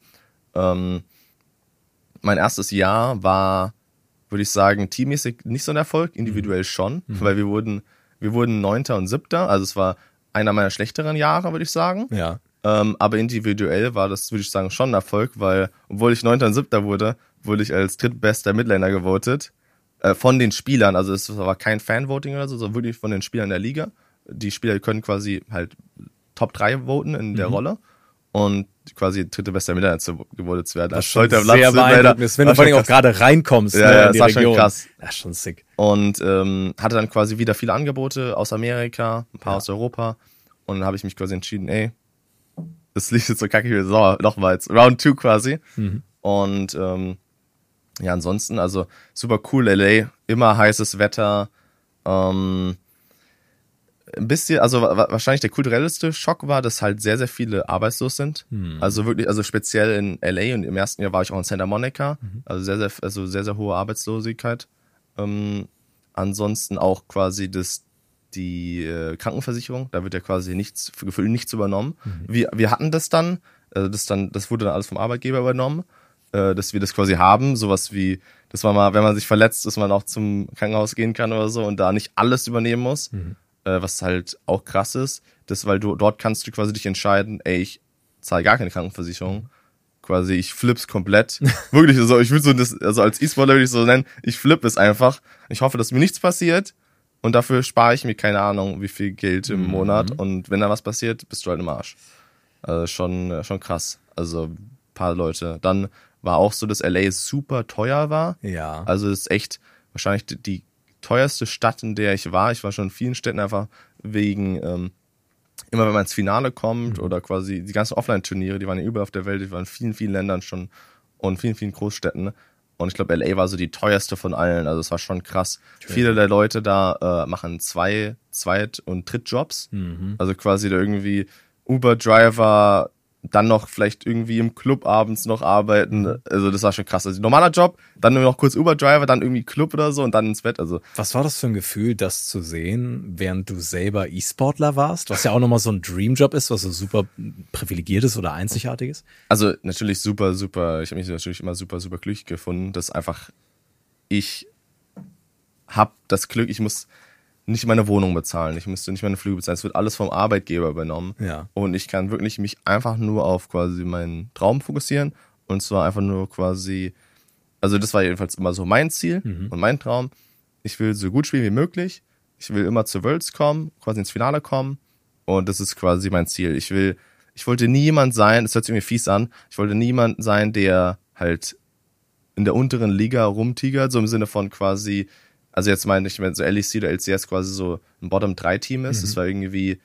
Ähm, mein erstes Jahr war, würde ich sagen, teammäßig nicht so ein Erfolg, individuell schon, weil wir wurden, wir wurden Neunter und Siebter, also es war einer meiner schlechteren Jahre, würde ich sagen. Ja. Ähm, aber individuell war das, würde ich sagen, schon ein Erfolg, weil, obwohl ich Neunter und Siebter wurde, wurde ich als drittbester Midlaner gewotet. Äh, von den Spielern, also es war kein Fanvoting oder so, sondern wirklich von den Spielern der Liga. Die Spieler können quasi halt Top 3 voten in der Rolle. Und quasi dritte bester Midlaner zu gewotet zu werden. Was Als schon zweiter sehr Platz Midlaner. beeindruckend ist, wenn du vor allem schon auch gerade reinkommst Ja, ne, ja, das war schon krass. Das ist schon sick. Und ähm, hatte dann quasi wieder viele Angebote aus Amerika, ein paar aus Europa. Und dann habe ich mich quasi entschieden, ey, das liegt jetzt so kacke wie Sauer, nochmal jetzt. Round 2 quasi. Und ähm, ja, ansonsten, also super cool, LA, immer heißes Wetter. Ähm, ein bisschen, also wa- wahrscheinlich der kulturellste Schock war, dass halt sehr, sehr viele arbeitslos sind. Also wirklich, also speziell in LA und im ersten Jahr war ich auch in Santa Monica. Also sehr, sehr, also sehr, sehr hohe Arbeitslosigkeit. Ähm, ansonsten auch quasi das, die äh, Krankenversicherung, da wird ja quasi nichts, für Gefühl nichts übernommen. Wir, wir hatten das dann, äh, das dann, das wurde dann alles vom Arbeitgeber übernommen, äh, dass wir das quasi haben, sowas wie, dass man mal, wenn man sich verletzt, dass man auch zum Krankenhaus gehen kann oder so und da nicht alles übernehmen muss, äh, was halt auch krass ist, das, weil du dort kannst du quasi dich entscheiden, ey, ich zahle gar keine Krankenversicherung. Quasi, ich flipp's komplett. Wirklich, so, ich würde so das, also als E-Sportler würde ich so nennen, ich flipp es einfach. Ich hoffe, dass mir nichts passiert. Und dafür spare ich mir keine Ahnung, wie viel Geld im Monat. Und wenn da was passiert, bist du halt im Arsch. Also schon, äh, schon krass. Also ein paar Leute. Dann war auch so, dass LA super teuer war. Ja. Also es ist echt wahrscheinlich die, die teuerste Stadt, in der ich war. Ich war schon in vielen Städten einfach wegen, ähm, immer wenn man ins Finale kommt mhm. oder quasi die ganzen Offline-Turniere, die waren ja überall auf der Welt, die waren in vielen, vielen Ländern schon und vielen, vielen Großstädten. Und ich glaube, LA war so die teuerste von allen. Also es war schon krass. Schön. Viele der Leute da äh, machen zwei Zweit- und Drittjobs. Mhm. Also quasi da irgendwie Uber-Driver, dann noch vielleicht irgendwie im Club abends noch arbeiten. Also das war schon krass. Also normaler Job, dann nur noch kurz Uber-Driver, dann irgendwie Club oder so und dann ins Bett. Also was war das für ein Gefühl, das zu sehen, während du selber E-Sportler warst? Was ja auch nochmal so ein Dreamjob ist, was so super privilegiert ist oder einzigartig ist. Also natürlich super, super. Ich habe mich natürlich immer super, super glücklich gefunden, dass einfach ich hab das Glück, ich muss nicht meine Wohnung bezahlen, ich müsste nicht meine Flüge bezahlen, es wird alles vom Arbeitgeber übernommen. Ja. Und ich kann wirklich mich einfach nur auf quasi meinen Traum fokussieren und zwar einfach nur quasi, also das war jedenfalls immer so mein Ziel mhm. und mein Traum. Ich will so gut spielen wie möglich, ich will immer zu Worlds kommen, quasi ins Finale kommen und das ist quasi mein Ziel. Ich will, ich wollte nie jemand sein, das hört sich irgendwie fies an, ich wollte niemand sein, der halt in der unteren Liga rumtigert, so im Sinne von quasi, also jetzt meine ich, wenn so LEC oder LCS quasi so ein Bottom-3-Team ist, mhm. das war irgendwie,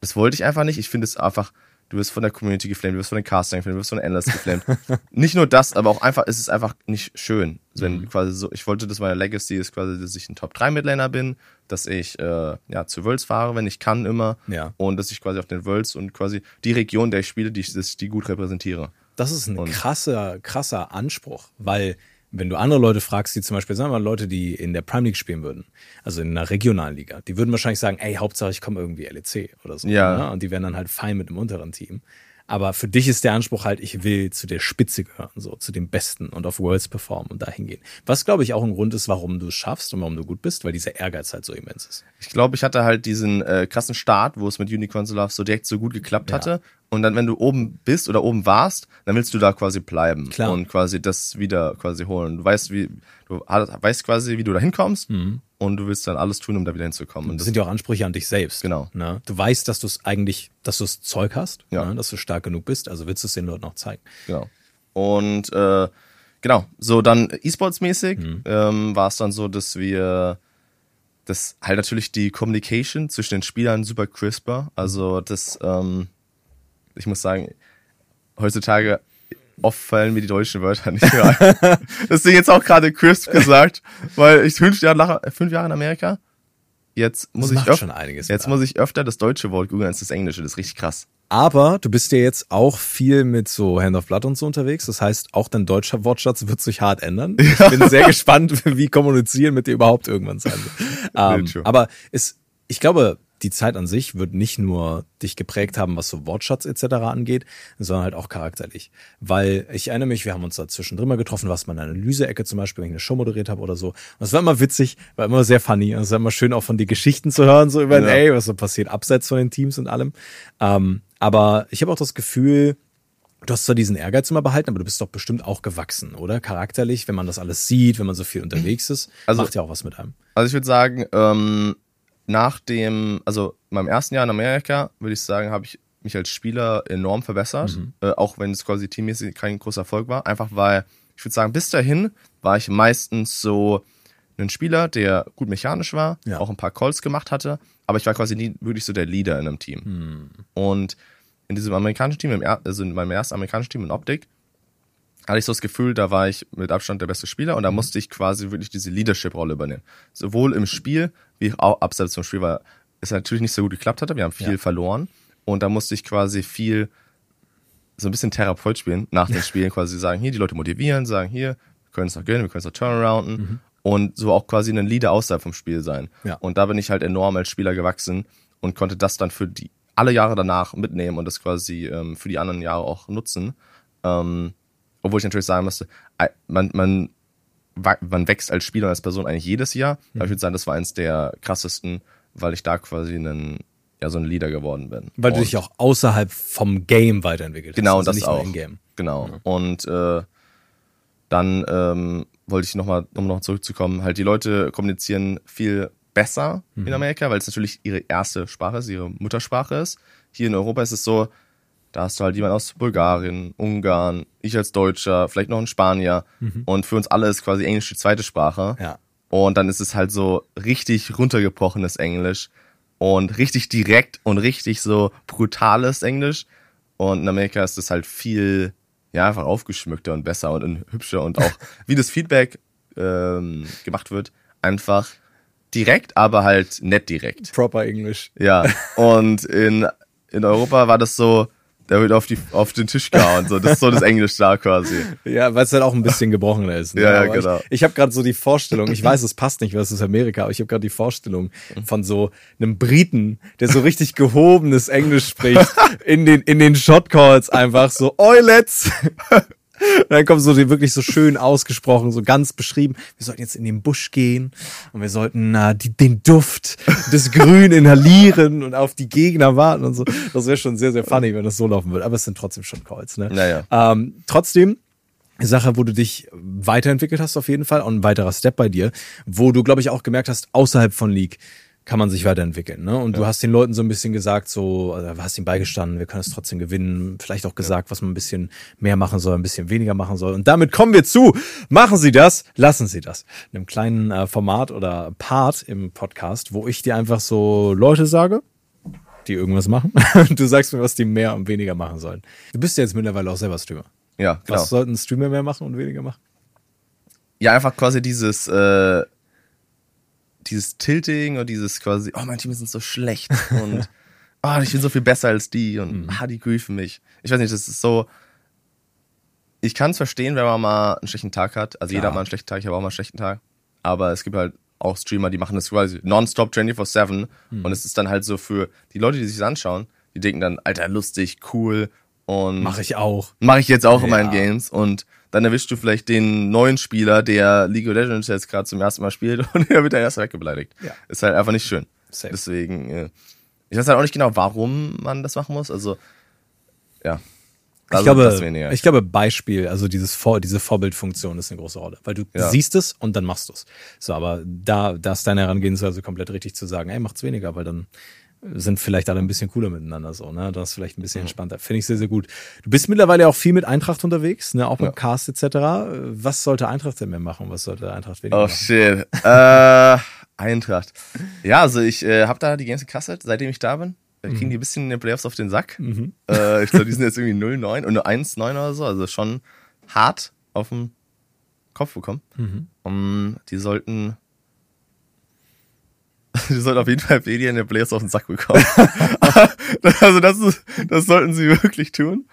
das wollte ich einfach nicht. Ich finde es einfach, du wirst von der Community geflamed, du wirst von den Casting geflamed, du wirst von den Endless geflamed. nicht nur das, aber auch einfach, es ist einfach nicht schön. Wenn mhm. quasi so, ich wollte, dass meine Legacy ist quasi, dass ich ein Top-3-Midlaner bin, dass ich äh, ja zu Worlds fahre, wenn ich kann immer. Ja. Und dass ich quasi auf den Worlds und quasi die Region, der ich spiele, die, dass ich die gut repräsentiere. Das ist ein und krasser, krasser Anspruch, weil wenn du andere Leute fragst, die zum Beispiel, sagen wir mal, Leute, die in der Prime League spielen würden, also in einer regionalen Liga, die würden wahrscheinlich sagen, ey, Hauptsache ich komme irgendwie LEC oder so. Ja. Ne? Und die wären dann halt fein mit dem unteren Team. Aber für dich ist der Anspruch halt, ich will zu der Spitze gehören, so zu dem Besten und auf Worlds performen und dahin gehen. Was glaube ich auch ein Grund ist, warum du es schaffst und warum du gut bist, weil dieser Ehrgeiz halt so immens ist. Ich glaube, ich hatte halt diesen äh, krassen Start, wo es mit Unicorns Love so direkt so gut geklappt ja. hatte. Und dann, wenn du oben bist oder oben warst, dann willst du da quasi bleiben Klar. und quasi das wieder quasi holen. Du weißt, wie du weißt quasi, wie du da hinkommst mhm. Und du willst dann alles tun, um da wieder hinzukommen. Und das sind ja auch Ansprüche an dich selbst. Genau. Ne? Du weißt, dass du es eigentlich, dass du das Zeug hast, ja. ne? dass du stark genug bist, also willst du es den Leuten auch zeigen. Genau. Und äh, genau, so dann E-Sports-mäßig mhm. ähm, war es dann so, dass wir das halt natürlich die Communication zwischen den Spielern super crisper. Also das ähm, ich muss sagen, heutzutage oft fallen mir die deutschen Wörter nicht mehr ein. das ist jetzt auch gerade crisp gesagt, weil ich fünf Jahre, nach, fünf Jahre in Amerika. Jetzt muss ich öfter, jetzt muss ich öfter das deutsche Wort googeln als das englische. Das ist richtig krass. Aber du bist ja jetzt auch viel mit so Hand of Blood und so unterwegs. Das heißt, auch dein deutscher Wortschatz wird sich hart ändern. Ich bin sehr gespannt, wie kommunizieren mit dir überhaupt irgendwann sein wird. Ähm, aber es, ich glaube, die Zeit an sich wird nicht nur dich geprägt haben, was so Wortschatz etc. angeht, sondern halt auch charakterlich. Weil ich erinnere mich, wir haben uns da zwischendrin mal getroffen, was mal in Analyse-Ecke zum Beispiel, wenn ich eine Show moderiert habe oder so. Und es war immer witzig, war immer sehr funny. Und es war immer schön auch von die Geschichten zu hören, so über, ja. ey, was so passiert abseits von den Teams und allem. Ähm, aber ich habe auch das Gefühl, Du hast zwar diesen Ehrgeiz immer behalten, aber du bist doch bestimmt auch gewachsen, oder? Charakterlich, wenn man das alles sieht, wenn man so viel unterwegs ist, also, macht ja auch was mit einem. Also ich würde sagen, ähm, nach dem, also meinem ersten Jahr in Amerika, würde ich sagen, habe ich mich als Spieler enorm verbessert, mhm. äh, auch wenn es quasi teammäßig kein großer Erfolg war. Einfach weil, ich würde sagen, bis dahin war ich meistens so ein Spieler, der gut mechanisch war, ja. auch ein paar Calls gemacht hatte, aber ich war quasi nie wirklich so der Leader in einem Team. Mhm. Und in diesem amerikanischen Team, also in meinem ersten amerikanischen Team in Optik, hatte ich so das Gefühl, da war ich mit Abstand der beste Spieler und da mhm. musste ich quasi wirklich diese Leadership-Rolle übernehmen. Sowohl im Spiel wie auch abseits vom Spiel, weil es natürlich nicht so gut geklappt hatte. Wir haben viel ja. verloren und da musste ich quasi viel so ein bisschen Therapeut spielen nach den Spielen, quasi sagen, hier die Leute motivieren, sagen, hier, wir können es noch gönnen, wir können es noch turnarounden mhm. und so auch quasi ein Leader außerhalb vom Spiel sein. Ja. Und da bin ich halt enorm als Spieler gewachsen und konnte das dann für die alle Jahre danach mitnehmen und das quasi ähm, für die anderen Jahre auch nutzen. Ähm, obwohl ich natürlich sagen müsste, man, man, man wächst als Spieler und als Person eigentlich jedes Jahr. Mhm. Aber ich würde sagen, das war eins der krassesten, weil ich da quasi einen, ja, so ein Leader geworden bin. Weil und du dich auch außerhalb vom Game weiterentwickelt genau, hast. Genau, also das auch. in Game. Genau. Mhm. Und äh, dann ähm, wollte ich nochmal, um noch zurückzukommen, halt die Leute kommunizieren viel besser mhm. in Amerika, weil es natürlich ihre erste Sprache ist, ihre Muttersprache ist. Hier in Europa ist es so, da hast du halt jemand aus Bulgarien, Ungarn, ich als Deutscher, vielleicht noch ein Spanier. Mhm. Und für uns alle ist quasi Englisch die zweite Sprache. Ja. Und dann ist es halt so richtig runtergebrochenes Englisch. und richtig direkt und richtig so brutales Englisch. Und in Amerika ist es halt viel, ja, einfach aufgeschmückter und besser und, und hübscher und auch wie das Feedback ähm, gemacht wird, einfach direkt, aber halt nett direkt. Proper English. Ja. Und in, in Europa war das so, der wird auf, die, auf den Tisch gehauen. So. Das ist so das Englisch da quasi. Ja, weil es halt auch ein bisschen gebrochener ist. Ne? Ja, ja, genau. Ich, ich habe gerade so die Vorstellung, ich weiß, es passt nicht, weil es ist Amerika, aber ich habe gerade die Vorstellung von so einem Briten, der so richtig gehobenes Englisch spricht, in den, in den Shotcalls einfach so, oi, let's. Und dann kommt so die wirklich so schön ausgesprochen, so ganz beschrieben. Wir sollten jetzt in den Busch gehen und wir sollten äh, die, den Duft des Grün inhalieren und auf die Gegner warten und so. Das wäre schon sehr, sehr funny, wenn das so laufen würde. Aber es sind trotzdem schon Calls, ne? Naja. Ähm, trotzdem, Sache, wo du dich weiterentwickelt hast auf jeden Fall und ein weiterer Step bei dir, wo du, glaube ich, auch gemerkt hast, außerhalb von League kann man sich weiterentwickeln. Ne? Und du hast den Leuten so ein bisschen gesagt, so, also, hast ihnen beigestanden, wir können es trotzdem gewinnen, vielleicht auch gesagt, was man ein bisschen mehr machen soll, ein bisschen weniger machen soll. Und damit kommen wir zu, machen Sie das, lassen Sie das. In einem kleinen äh, Format oder Part im Podcast, wo ich dir einfach so Leute sage, die irgendwas machen. Und du sagst mir, was die mehr und weniger machen sollen. Du bist ja jetzt mittlerweile auch selber Streamer. Ja, genau. Was sollten Streamer mehr machen und weniger machen? Ja, einfach quasi dieses, äh, dieses Tilting und dieses quasi, oh, mein Team sind so schlecht und oh, ich bin so viel besser als die und ah, die griefen mich. Ich weiß nicht, das ist so. Ich kann es verstehen, wenn man mal einen schlechten Tag hat. Also jeder Klar. hat mal einen schlechten Tag, ich habe auch mal einen schlechten Tag. Aber es gibt halt auch Streamer, die machen das quasi nonstop 24-7 und es ist dann halt so für die Leute, die sich das anschauen, die denken dann, Alter, lustig, cool und Mache ich auch. Mache ich jetzt auch in meinen Ja. Games und dann erwischst du vielleicht den neuen Spieler, der League of Legends jetzt gerade zum ersten Mal spielt und der wird dann erst weggebeleidigt. Ja. Ist halt einfach nicht schön. Safe. Deswegen, äh, ich weiß halt auch nicht genau, warum man das machen muss. Also, ja. Ich Also, das glaube, ich glaube, Beispiel, also dieses Vor, diese Vorbildfunktion ist eine große Rolle, weil du Ja. siehst es und dann machst du es. So, aber da, da ist deine Herangehensweise komplett richtig zu sagen, ey, macht's weniger, weil dann sind vielleicht alle ein bisschen cooler miteinander so, ne? Das ist vielleicht ein bisschen entspannter. Finde ich sehr, sehr gut. Du bist mittlerweile auch viel mit Eintracht unterwegs, ne? Auch mit Ja. Cast etc. Was sollte Eintracht denn mehr machen? Was sollte Eintracht weniger Oh machen? shit. äh, Eintracht. Ja, also ich äh, habe da die Games gecastet, seitdem ich da bin. Äh, Kriegen die ein bisschen in den Playoffs auf den Sack. Äh, ich glaube, die sind jetzt irgendwie 0-9 und nur 1-9 oder so. Also schon hart auf den Kopf bekommen. Um, die sollten. Die sollten auf jeden Fall weniger in den Playoffs auf den Sack bekommen. also das, ist, das sollten sie wirklich tun.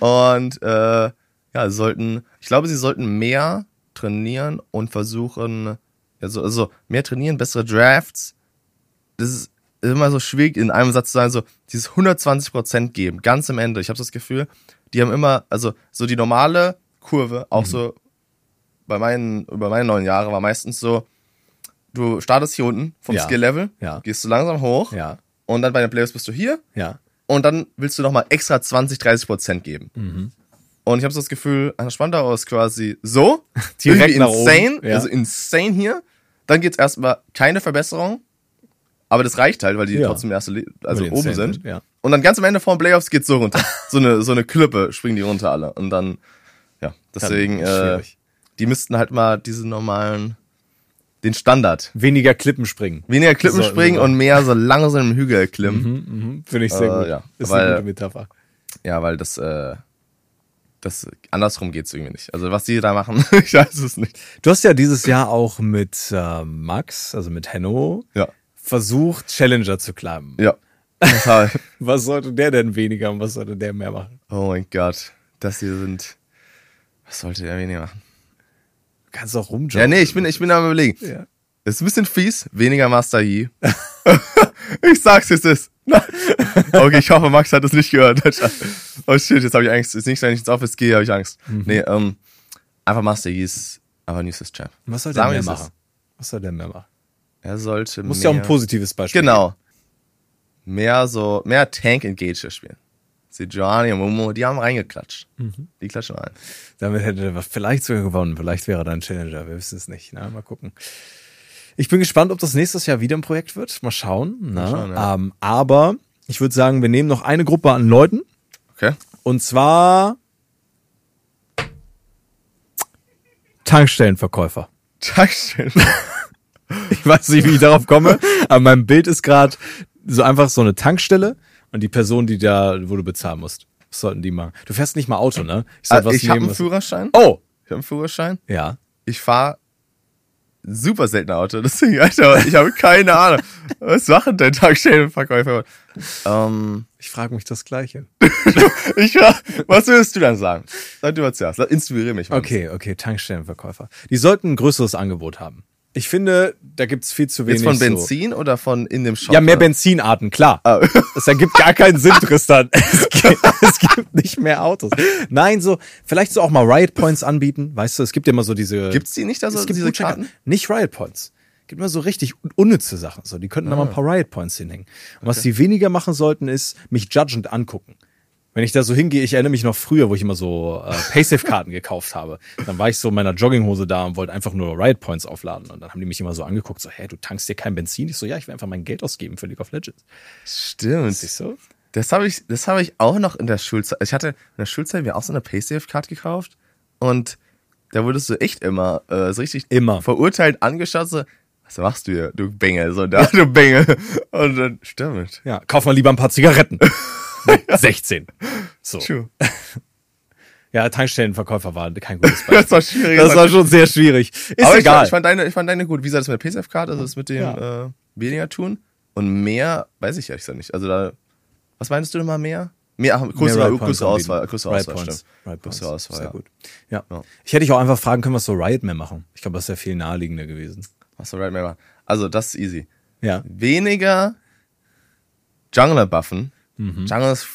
Und äh, ja, sie sollten, ich glaube, sie sollten mehr trainieren und versuchen, also, also mehr trainieren, bessere Drafts. Das ist immer so schwierig, in einem Satz zu sagen, so dieses 120% geben, ganz am Ende. Ich habe das Gefühl, die haben immer, also so die normale Kurve, auch so bei meinen, über meine neun Jahre war meistens so, du startest hier unten vom Ja. Skill-Level, Ja. gehst du langsam hoch Ja, und dann bei den Playoffs bist du hier ja. und dann willst du nochmal extra 20, 30 Prozent geben. Mhm. Und ich habe so das Gefühl, der Spandau ist quasi so, Direkt irgendwie nach oben, insane, ja. also insane hier. Dann geht's erstmal keine Verbesserung, aber das reicht halt, weil die Ja. trotzdem erste, Le- also oben sind. sind, ja. Und dann ganz am Ende vor den Playoffs geht's so runter. so eine so eine Klippe springen die runter alle und dann ja, deswegen äh, die müssten halt mal diese normalen den Standard Weniger Klippen springen. weniger Klippen springen und mehr so langsam im Hügel klimmen. Mhm, Finde ich sehr Äh, gut. ja, ist weil- eine gute Metapher. Ja, weil das, äh, das andersrum geht's irgendwie nicht. Also was die da machen, ich weiß es nicht. Du hast ja dieses Jahr auch mit äh, Max, also mit Henno, Ja. versucht, Challenger zu climben. Ja. Total. Was sollte der denn weniger und was sollte der mehr machen? oh mein Gott. Das hier sind. Was sollte er weniger machen? Du kannst auch rumjumpen. Ja, nee, ich bin, ich bin am überlegen. Ja. Das ist ein bisschen fies, weniger Master Yi. ich sag's jetzt ist. Okay, ich hoffe, Max hat es nicht gehört. Oh shit, jetzt habe ich Angst. Ist nicht, wenn ich ins Office gehe, habe ich Angst. Nee, ähm, einfach Master Yi ist aber nächstes Champ. Was soll der Sagen mehr es machen? Was soll der mehr machen? Er sollte Muss ja auch ein positives Beispiel Genau. Mehr so, mehr Tank Engager spielen. Sie Giovanni und Momo, die haben reingeklatscht. Mhm. Die klatschen rein. Damit hätte er vielleicht sogar gewonnen. Vielleicht wäre er dann Challenger. Wir wissen es nicht. Na, mal gucken. Ich bin gespannt, ob das nächstes Jahr wieder ein Projekt wird. Mal schauen. Na, schauen, ja. ähm, aber ich würde sagen, wir nehmen noch eine Gruppe an Leuten. Okay? Und zwar So einfach so eine Tankstelle und die Person, die da, wo du bezahlen musst. Was sollten die machen? Du fährst nicht mal Auto, ne? Ich, soll ah, ich habe einen Führerschein. Oh! Ich habe einen Führerschein. Ja. Ich fahre super selten Auto. Deswegen, Alter, ich habe keine Ahnung. Was machen denn Tankstellenverkäufer? Ähm, ich frage mich das Gleiche. ich, was würdest du dann sagen? Sag du mal zuerst. Inspiriere mich. Mal. Okay, okay, Tankstellenverkäufer. Die sollten ein größeres Angebot haben. Ich finde, da gibt's viel zu wenig. Jetzt von Benzin so. oder von in dem Shop? Ja, mehr Benzinarten, klar. Oh. Das ergibt gar keinen Sinn, Tristan. Es gibt, es gibt nicht mehr Autos. Nein, so, vielleicht so auch mal Riot Points anbieten. Weißt du, es gibt ja immer so diese. Gibt's die nicht, also es gibt diese Karten? Nicht Riot Points. Es gibt immer so richtig unnütze Sachen. So, die könnten ah. da mal ein paar Riot Points hinhängen. Und okay. was die weniger machen sollten, ist mich judgend angucken. Wenn ich da so hingehe, ich erinnere mich noch früher, wo ich immer so äh, Paysafe-Karten gekauft habe. Dann war ich so in meiner Jogginghose da und wollte einfach nur Riot Points aufladen. Und dann haben die mich immer so angeguckt, so, hä, du tankst dir kein Benzin? Ich so, ja, ich will einfach mein Geld ausgeben für League of Legends. Stimmt. Siehst du? Das habe ich, das habe ich auch noch in der Schulzeit. Ich hatte in der Schulzeit mir auch so eine Paysafe-Card gekauft und da wurdest du echt immer äh, so richtig immer. verurteilt angeschaut, so, was machst du hier, du Bengel, so da, du Bengel. Und dann, stimmt. Ja, kauf mal lieber ein paar Zigaretten. 16. So. True. Ja, Tankstellenverkäufer war kein gutes Beispiel. das war schwierig. Das war schon sehr schwierig. Ist Aber egal. Ich, fand deine, ich fand deine gut. Wie sah das mit der PSF-Card? Also das mit dem ja. äh, weniger tun? Und mehr, weiß ich ehrlich gesagt nicht. Also da, was meinst du denn mal mehr? Mehr, ach, größere, mehr größere Auswahl, größere Auswahl, stimmt. Größere Auswahl, sehr ja. gut. Ja. ja. Ich hätte dich auch einfach fragen können, was so Riot mehr machen. Ich glaube, das wäre viel naheliegender gewesen. Was so Riot mehr machen? Also, das ist easy. Ja. Weniger Jungler buffen. Mhm. Ist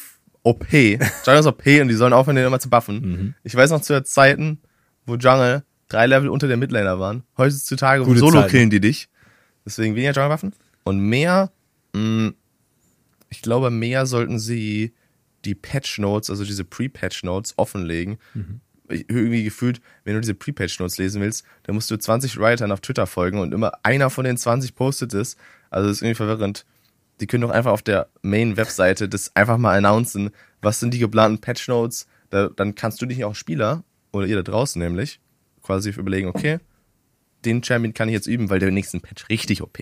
OP. Jungle ist OP und die sollen aufhören, den immer zu buffen. Mhm. Ich weiß noch zu Zeiten, wo Jungle drei Level unter der Midlaner waren. Heutzutage Gute solo Zeiten. killen die dich. Deswegen weniger Jungle buffen. Und mehr, mh, mm, ich glaube, mehr sollten sie die Patch Notes, also diese Pre-Patch Notes offenlegen. Mhm. Irgendwie gefühlt, wenn du diese Pre-Patch Notes lesen willst, dann musst du 20 Writern auf Twitter folgen und immer einer von den 20 postet es. Also das ist irgendwie verwirrend die können doch einfach auf der Main-Webseite das einfach mal announcen, was sind die geplanten Patch-Notes. Da, dann kannst du dich auch Spieler, oder ihr da draußen nämlich, quasi überlegen, okay, den Champion kann ich jetzt üben, weil der nächsten Patch richtig OP.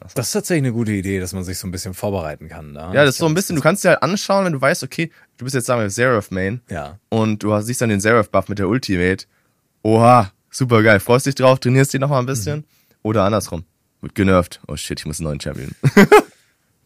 Das, das ist tatsächlich eine gute Idee, dass man sich so ein bisschen vorbereiten kann. Da. Ja, das ist so ein bisschen, du kannst dir halt anschauen, wenn du weißt, okay, du bist jetzt, sagen wir, Seraph Main. Ja. Und du siehst dann den Seraph Buff mit der Ultimate. Oha, super geil. Freust dich drauf, trainierst dich nochmal ein bisschen. Mhm. Oder andersrum. Wird genervt. Oh shit, ich muss einen neuen Champion.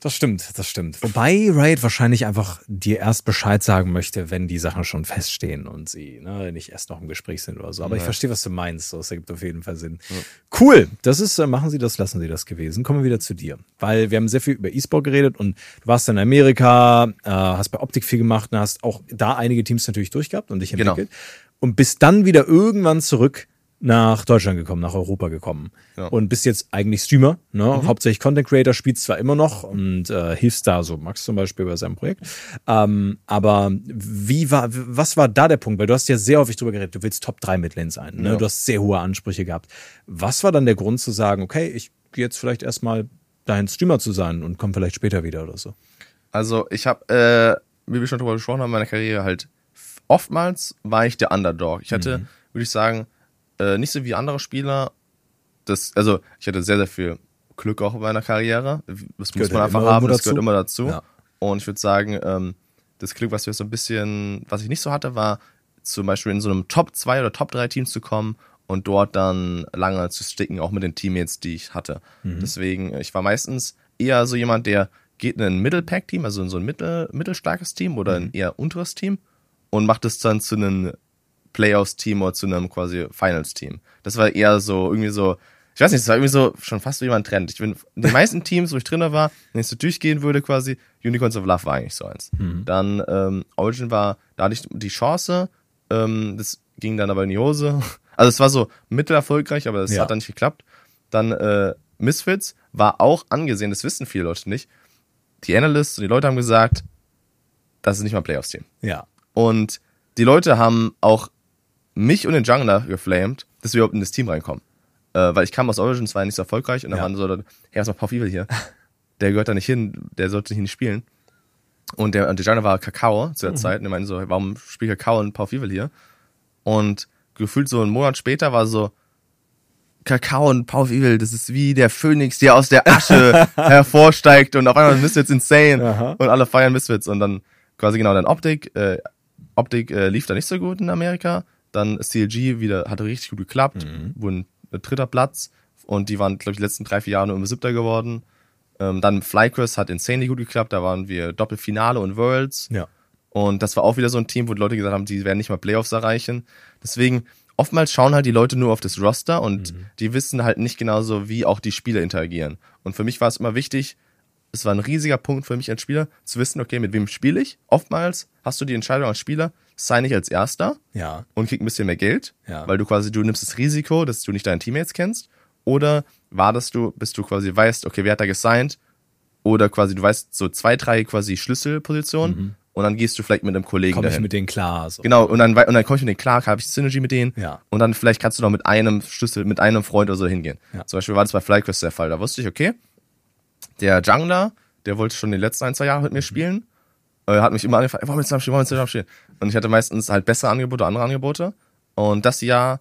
Das stimmt, das stimmt. Wobei Riot wahrscheinlich einfach dir erst Bescheid sagen möchte, wenn die Sachen schon feststehen und sie ne, nicht erst noch im Gespräch sind oder so. Aber ja. ich verstehe, was du meinst. Das ergibt auf jeden Fall Sinn. Ja. Cool. Das ist, äh, machen Sie das, lassen Sie das gewesen. Kommen wir wieder zu dir. Weil wir haben sehr viel über E-Sport geredet und du warst in Amerika, äh, hast bei Optik viel gemacht und hast auch da einige Teams natürlich durchgehabt und dich genau. entwickelt. Genau. Und bist dann wieder irgendwann zurück nach Deutschland gekommen, nach Europa gekommen ja. und bist jetzt eigentlich Streamer, ne? Mhm. hauptsächlich Content Creator, spielst zwar immer noch und äh, hilfst da so Max zum Beispiel bei seinem Projekt, ähm, aber wie war, was war da der Punkt? Weil du hast ja sehr häufig drüber geredet, du willst Top 3 Midlane sein, ne? Ja. du hast sehr hohe Ansprüche gehabt. Was war dann der Grund zu sagen, okay, ich gehe jetzt vielleicht erstmal dahin Streamer zu sein und komme vielleicht später wieder oder so? Also ich habe, äh, wie wir schon drüber gesprochen haben, in meiner Karriere halt oftmals war ich der Underdog. Ich hatte, mhm. würde ich sagen, äh, nicht so wie andere Spieler. Das, also ich hatte sehr, sehr viel Glück auch in meiner Karriere. Das muss man einfach haben, das gehört immer dazu. Ja. Und ich würde sagen, ähm, das Glück, was wir so ein bisschen, was ich nicht so hatte, war zum Beispiel in so einem Top 2 oder Top 3 Team zu kommen und dort dann lange zu sticken, auch mit den Teammates, die ich hatte. Mhm. Deswegen, ich war meistens eher so jemand, der geht in ein Middle-Pack-Team, also in so ein mittel, mittelstarkes Team oder mhm. ein eher unteres Team und macht es dann zu einem Playoffs-Team oder zu einem quasi Finals-Team. Das war eher so, irgendwie so, ich weiß nicht, das war irgendwie so schon fast wie ein Trend. Ich bin in den meisten Teams, wo ich drin war, wenn ich so durchgehen würde, quasi, Unicorns of Love war eigentlich so eins. Mhm. Dann ähm, Origin war, da hatte ich die Chance, ähm, das ging dann aber in die Hose. Also es war so mittelerfolgreich, aber es ja. hat dann nicht geklappt. Dann äh, Misfits war auch angesehen, das wissen viele Leute nicht. Die Analysts und die Leute haben gesagt, das ist nicht mal ein Playoffs-Team. Ja. Und die Leute haben auch mich und den Jungler geflamed, dass wir überhaupt in das Team reinkommen. Äh, weil ich kam aus Origins, war ja nicht so erfolgreich und dann ja. waren so, hey, macht Paul Evil hier? Der gehört da nicht hin, der sollte hier nicht spielen. Und der, und der Jungler war Kakao zu der mhm. Zeit und er meinte so, warum spielt Kakao und Paul Evil hier? Und gefühlt so einen Monat später war so, Kakao und Power Evil, das ist wie der Phönix, der aus der Asche hervorsteigt und auf einmal Misfits insane Aha. und alle feiern Misfits und dann quasi genau dann Optik, äh, Optik äh, lief da nicht so gut in Amerika, dann CLG wieder, hatte richtig gut geklappt, wurden äh, dritter Platz und die waren, glaube ich, die letzten drei, vier Jahre nur immer siebter geworden. Ähm, dann Flyquest hat insanely gut geklappt, da waren wir Doppelfinale und Worlds. Ja. Und das war auch wieder so ein Team, wo die Leute gesagt haben, die werden nicht mal Playoffs erreichen. Deswegen, oftmals schauen halt die Leute nur auf das Roster und die wissen halt nicht genauso, wie auch die Spieler interagieren. Und für mich war es immer wichtig, es war ein riesiger Punkt für mich als Spieler, zu wissen, okay, mit wem spiele ich? Oftmals hast du die Entscheidung als Spieler, sign ich als Erster Ja. und krieg ein bisschen mehr Geld, Ja. weil du quasi, du nimmst das Risiko, dass du nicht deine Teammates kennst, oder wartest du, bis du quasi weißt, okay, wer hat da gesigned, oder quasi du weißt so zwei, drei quasi Schlüsselpositionen und dann gehst du vielleicht mit einem Kollegen Komme Mhm. ich dahin. mit denen klar. So. Genau, und dann, und dann komme ich mit denen klar, habe ich Synergy mit denen. Ja. Und dann vielleicht kannst du noch mit einem Schlüssel, mit einem Freund oder so hingehen. Ja. Zum Beispiel war das bei FlyQuest der Fall. Da wusste ich, okay, der Jungler, der wollte schon die letzten ein, zwei Jahre mit Mhm. mir spielen, äh, hat mich immer angefragt, wollen wir zusammen spielen, wollen wir zusammen spielen. Und ich hatte meistens halt bessere Angebote, andere Angebote. Und das Jahr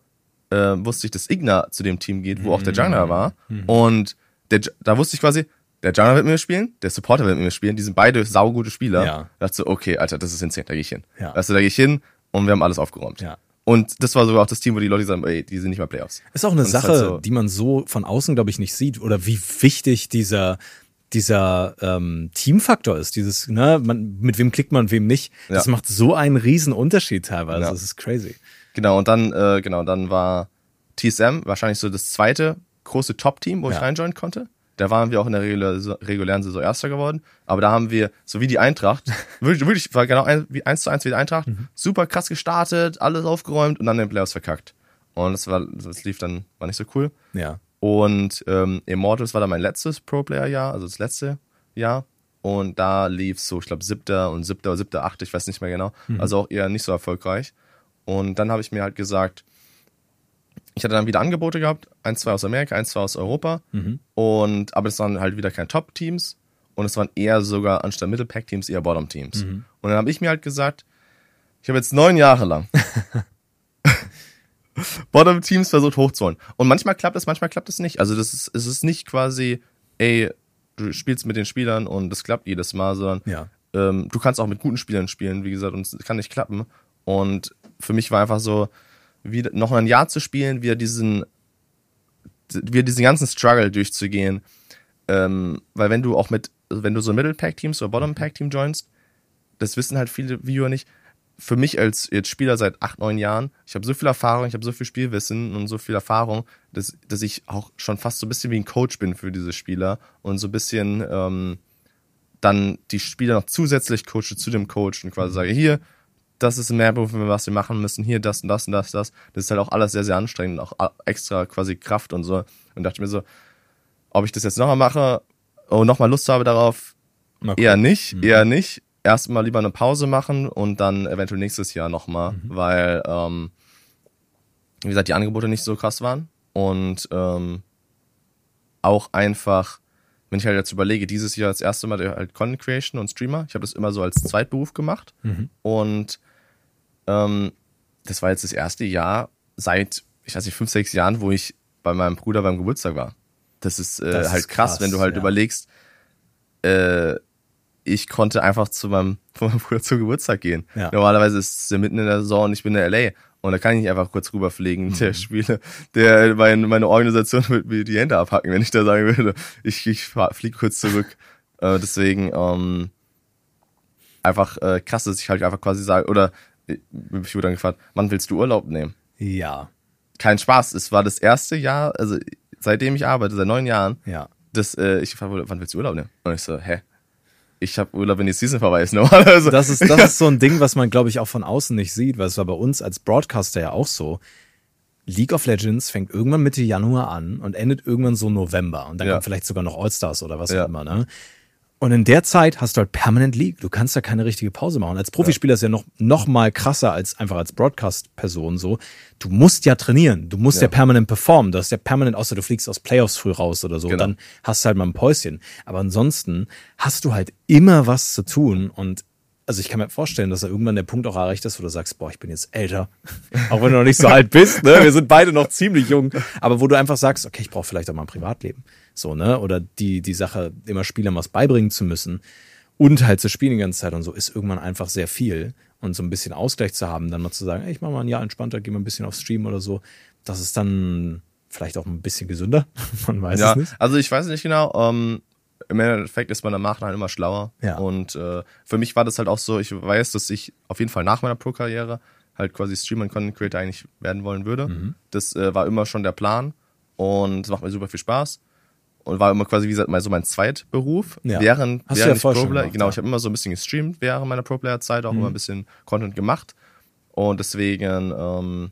äh, wusste ich, dass Igna zu dem Team geht, wo auch der Mhm. Jungler war. Und der, da wusste ich quasi, der Jungler wird mit mir spielen, der Supporter wird mit mir spielen, die sind beide saugute Spieler. Ja. Da dachte so, okay, Alter, das ist insane, da gehe ich hin. Ja. Weißt du, da gehe ich hin und wir haben alles aufgeräumt. Ja. Und das war sogar auch das Team, wo die Leute sagen, ey, die sind nicht mal Playoffs. Ist auch eine ist Sache, halt so- die man so von außen, glaube ich, nicht sieht. Oder wie wichtig dieser, dieser ähm, Teamfaktor ist. Dieses, ne, man, mit wem klickt man, wem nicht. Das Ja. macht so einen riesen Unterschied teilweise. Ja. Das ist crazy. Genau, und dann, äh, genau, dann war TSM wahrscheinlich so das zweite große Top-Team, wo ich Ja. reinjoinen konnte. Da waren wir auch in der regulä- regulären Saison Erster geworden. Aber da haben wir, so wie die Eintracht, wirklich, wirklich war genau ein, wie eins zu eins wie die Eintracht, Mhm. super krass gestartet, alles aufgeräumt und dann den Playoffs verkackt. Und das war, das lief dann, war nicht so cool. Ja. Und ähm, Immortals war dann mein letztes Pro-Player-Jahr, also das letzte Jahr. Und da lief so, ich glaube, siebter und siebter oder siebter, achter, ich weiß nicht mehr genau. Also auch eher nicht so erfolgreich. Und dann habe ich mir halt gesagt, ich hatte dann wieder Angebote gehabt, eins, zwei aus Amerika, eins, zwei aus Europa. Und aber es waren halt wieder keine Top-Teams und es waren eher sogar anstatt Mittelpack-Teams eher Bottom-Teams. Und dann habe ich mir halt gesagt, ich habe jetzt neun Jahre lang Bottom-Teams versucht hochzuholen. Und manchmal klappt es, manchmal klappt es nicht. Also das ist, es ist nicht quasi, ey, du spielst mit den Spielern und das klappt jedes Mal, sondern Ja. ähm, du kannst auch mit guten Spielern spielen, wie gesagt, und es kann nicht klappen. Und für mich war einfach so, wieder noch ein Jahr zu spielen, wieder diesen, wieder diesen ganzen Struggle durchzugehen. Ähm, weil wenn du auch mit, also wenn du so Middle-Pack-Teams oder Bottom-Pack-Team joinst, das wissen halt viele Viewer nicht. Für mich als jetzt Spieler seit acht, neun Jahren, ich habe so viel Erfahrung, ich habe so viel Spielwissen und so viel Erfahrung, dass, dass ich auch schon fast so ein bisschen wie ein Coach bin für diese Spieler und so ein bisschen ähm, dann die Spieler noch zusätzlich coache zu dem Coach und quasi sage, hier, das ist ein Mehrberuf, was wir machen müssen, hier das und das und das, das. Das ist halt auch alles sehr, sehr anstrengend, auch a- extra quasi Kraft und so. Und dachte mir so, ob ich das jetzt nochmal mache und nochmal Lust habe darauf, eher nicht, eher nicht. Erstmal lieber eine Pause machen und dann eventuell nächstes Jahr nochmal, weil, ähm, wie gesagt, die Angebote nicht so krass waren. Und ähm, auch einfach, wenn ich halt jetzt überlege, dieses Jahr das erste Mal halt Content Creation und Streamer. Ich habe das immer so als Zweitberuf gemacht. Und ähm, das war jetzt das erste Jahr seit, ich weiß nicht, fünf, sechs Jahren, wo ich bei meinem Bruder beim Geburtstag war. Das ist äh, Das ist halt krass, krass, wenn du halt ja. überlegst, äh, ich konnte einfach zu meinem, von meinem Bruder zum Geburtstag gehen. Ja. Normalerweise ist es ja mitten in der Saison und ich bin in LA. Und da kann ich nicht einfach kurz rüberfliegen. Mhm. Der Spieler, der mein, meine Organisation wird mir die Hände abhacken, wenn ich da sagen würde, ich, ich fliege kurz zurück. äh, deswegen ähm, einfach äh, krass, dass ich halt einfach quasi sage, oder äh, ich wurde dann gefragt, wann willst du Urlaub nehmen? Ja. Kein Spaß. Es war das erste Jahr, also seitdem ich arbeite, seit neun Jahren, Ja. dass äh, ich gefragt wurde, wann willst du Urlaub nehmen? Und ich so, hä? Ich habe Urlaub, wenn die Season vorbei ist, normalerweise. Das ist, das ist so ein Ding, was man, glaube ich, auch von außen nicht sieht, weil es war bei uns als Broadcaster ja auch so. League of Legends fängt irgendwann Mitte Januar an und endet irgendwann so November. Und dann Ja. kommt vielleicht sogar noch All-Stars oder was Ja. auch immer, ne? Und in der Zeit hast du halt permanent League. Du kannst da keine richtige Pause machen. Als Profispieler ist ja noch, noch mal krasser als einfach als Broadcast-Person so. Du musst ja trainieren. Du musst ja, Ja. permanent performen. Du hast ja permanent, außer du fliegst aus Playoffs früh raus oder so. Genau. Dann hast du halt mal ein Päuschen. Aber ansonsten hast du halt immer was zu tun und also ich kann mir vorstellen, dass er irgendwann der Punkt auch erreicht ist, wo du sagst, boah, ich bin jetzt älter. auch wenn du noch nicht so alt bist, ne? Wir sind beide noch ziemlich jung. Aber wo du einfach sagst, okay, ich brauche vielleicht auch mal ein Privatleben. So, ne? Oder die, die Sache, immer Spielern was beibringen zu müssen und halt zu spielen die ganze Zeit und so, ist irgendwann einfach sehr viel. Und so ein bisschen Ausgleich zu haben, dann mal zu sagen, ey, ich mache mal ein Jahr entspannter, gehe mal ein bisschen auf Stream oder so. Das ist dann vielleicht auch ein bisschen gesünder. Man weiß ja, es nicht. also ich weiß nicht genau. Ähm, Im Endeffekt ist man danach halt immer schlauer. Ja. Und äh, für mich war das halt auch so, ich weiß, dass ich auf jeden Fall nach meiner Pro-Karriere halt quasi Streamer und Content Creator eigentlich werden wollen würde. Mhm. Das äh, war immer schon der Plan und es macht mir super viel Spaß. Und war immer quasi, wie gesagt, mal so mein Zweitberuf. Ja. Während, Hast du ja während ich Pro-Player, gemacht, genau, ja. ich habe immer so ein bisschen gestreamt während meiner Pro-Player-Zeit, auch Mhm. immer ein bisschen Content gemacht. Und deswegen, ähm,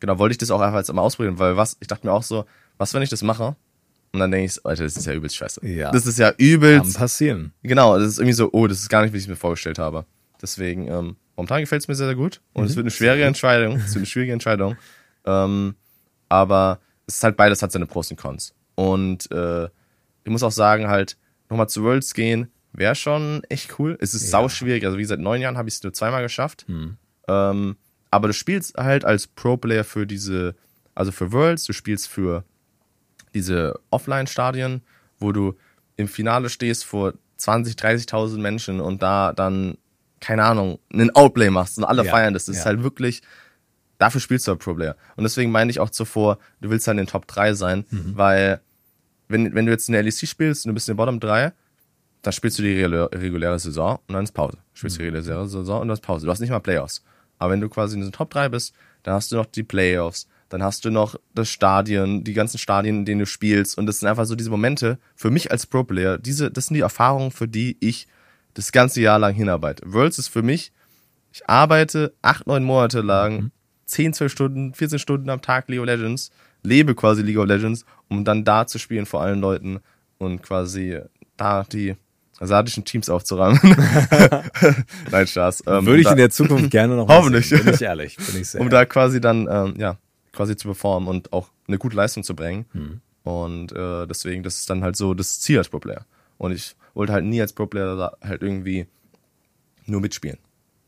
genau, wollte ich das auch einfach jetzt mal ausprobieren, weil was, ich dachte mir auch so, was, wenn ich das mache? Und dann denke ich, Alter, das ist ja übelst scheiße. Ja. Das ist ja Kann übelst, passieren. genau, das ist irgendwie so, oh, das ist gar nicht, wie ich es mir vorgestellt habe. Deswegen, ähm, momentan gefällt es mir sehr, sehr gut. Und Mhm. es wird eine schwierige Entscheidung. Es wird eine schwierige Entscheidung. Ähm, aber es ist halt beides hat seine Pros und Cons. Und äh, ich muss auch sagen, halt, nochmal zu Worlds gehen, wäre schon echt cool. Es ist Ja. sau schwierig. Also wie gesagt, neun Jahren habe ich es nur zweimal geschafft. Hm. Ähm, aber du spielst halt als Pro-Player für diese, also für Worlds, du spielst für diese Offline-Stadien, wo du im Finale stehst vor 20, 30.000 Menschen und da dann, keine Ahnung, einen Outplay machst und alle Ja, feiern das. Das ja. ist halt wirklich, dafür spielst du halt Pro-Player. Und deswegen meine ich auch zuvor, du willst halt in den Top 3 sein, Mhm. weil wenn, wenn du jetzt in der LEC spielst und du bist in den Bottom 3, dann spielst du die regulä- reguläre Saison und dann ist Pause. Spielst Mhm. die reguläre Saison und dann ist Pause. Du hast nicht mal Playoffs. Aber wenn du quasi in den Top 3 bist, dann hast du noch die Playoffs, dann hast du noch das Stadion, die ganzen Stadien, in denen du spielst. Und das sind einfach so diese Momente, für mich als Pro-Player, diese, das sind die Erfahrungen, für die ich das ganze Jahr lang hinarbeite. Worlds ist für mich, ich arbeite acht, neun Monate lang, 10, 12 Stunden, 14 Stunden am Tag League of Legends, lebe quasi League of Legends, um dann da zu spielen vor allen Leuten und quasi da die asiatischen Teams aufzuräumen. Nein, Spaß. Ähm, Würde ich da, in der Zukunft gerne noch Hoffentlich. sehen, Bin ich ehrlich. Bin ich sehr um da quasi dann, ähm, ja, quasi zu performen und auch eine gute Leistung zu bringen. Hm. Und äh, deswegen, das ist dann halt so das Ziel als Pro-Player. Und ich wollte halt nie als Pro-Player halt irgendwie nur mitspielen.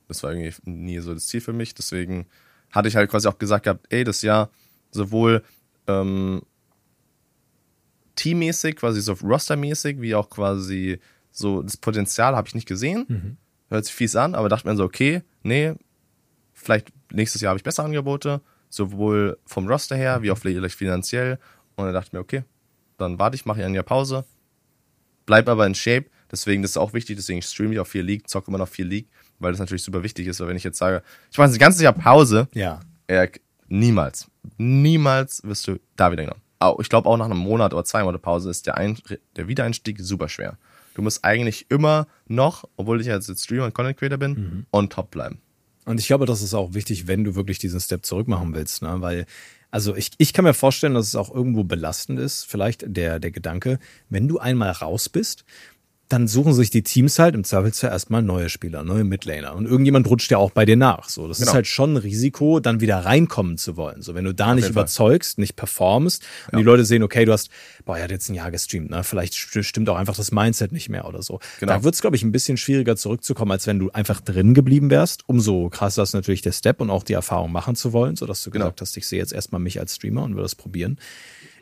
Das war irgendwie nie so das Ziel für mich. Deswegen hatte ich halt quasi auch gesagt gehabt, ey, das Jahr sowohl ähm, teammäßig, quasi so rostermäßig, wie auch quasi so das Potenzial habe ich nicht gesehen. Mhm. Hört sich fies an, aber dachte mir so, okay, nee, vielleicht nächstes Jahr habe ich bessere Angebote, sowohl vom Roster her wie auch vielleicht finanziell. Und dann dachte ich mir, okay, dann warte ich, mache ein Jahr Pause, bleib aber in Shape. Deswegen, das ist auch wichtig, deswegen streame ich auch viel League, zocke immer noch viel League, weil das natürlich super wichtig ist. Weil wenn ich jetzt sage, ich mache ein ganzes Jahr Pause, Ja. äh, niemals, niemals wirst du da wieder genommen. Ich glaube auch nach einem Monat oder zwei Monate Pause ist der, Ein der Wiedereinstieg super schwer. Du musst eigentlich immer noch, obwohl ich jetzt jetzt Streamer und Content Creator bin, Mhm. on top bleiben. Und ich glaube, das ist auch wichtig, wenn du wirklich diesen Step zurück machen willst, ne? Weil, also ich, ich kann mir vorstellen, dass es auch irgendwo belastend ist, vielleicht der, der Gedanke, wenn du einmal raus bist, dann suchen sich die Teams halt im Zweifelsfall erstmal neue Spieler, neue Midlaner. Und irgendjemand rutscht ja auch bei dir nach. So, das ist Genau. halt schon ein Risiko, dann wieder reinkommen zu wollen. So, wenn du da nicht jeden Fall. überzeugst, nicht performst und die Leute sehen, okay, du hast, boah, er hat jetzt ein Jahr gestreamt, ne? Vielleicht st- stimmt auch einfach das Mindset nicht mehr oder so. Genau. Da wird es, glaube ich, ein bisschen schwieriger zurückzukommen, als wenn du einfach drin geblieben wärst. Umso krasser ist natürlich der Step und auch die Erfahrung machen zu wollen, sodass du Genau. gesagt hast, ich sehe jetzt erstmal mich als Streamer und will das probieren.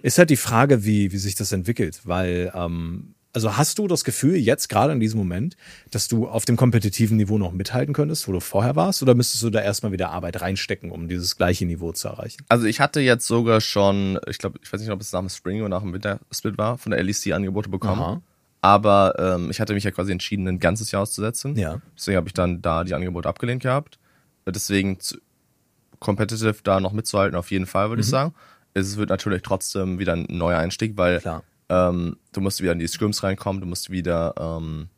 Ist halt die Frage, wie, wie sich das entwickelt, weil, ähm, also hast du das Gefühl jetzt gerade in diesem Moment, dass du auf dem kompetitiven Niveau noch mithalten könntest, wo du vorher warst, oder müsstest du da erstmal wieder Arbeit reinstecken, um dieses gleiche Niveau zu erreichen? Also ich hatte jetzt sogar schon, ich glaube, ich weiß nicht, ob es nach dem Spring oder nach dem Wintersplit war, von der LEC Angebote bekommen. Aha. Aber ähm, ich hatte mich ja quasi entschieden, ein ganzes Jahr auszusetzen. Ja. Deswegen habe ich dann da die Angebote abgelehnt gehabt. Deswegen competitive da noch mitzuhalten, auf jeden Fall, würde ich sagen. Es wird natürlich trotzdem wieder ein neuer Einstieg, weil Klar. Ähm, du musst wieder in die Scrims reinkommen, du musst wieder ähm,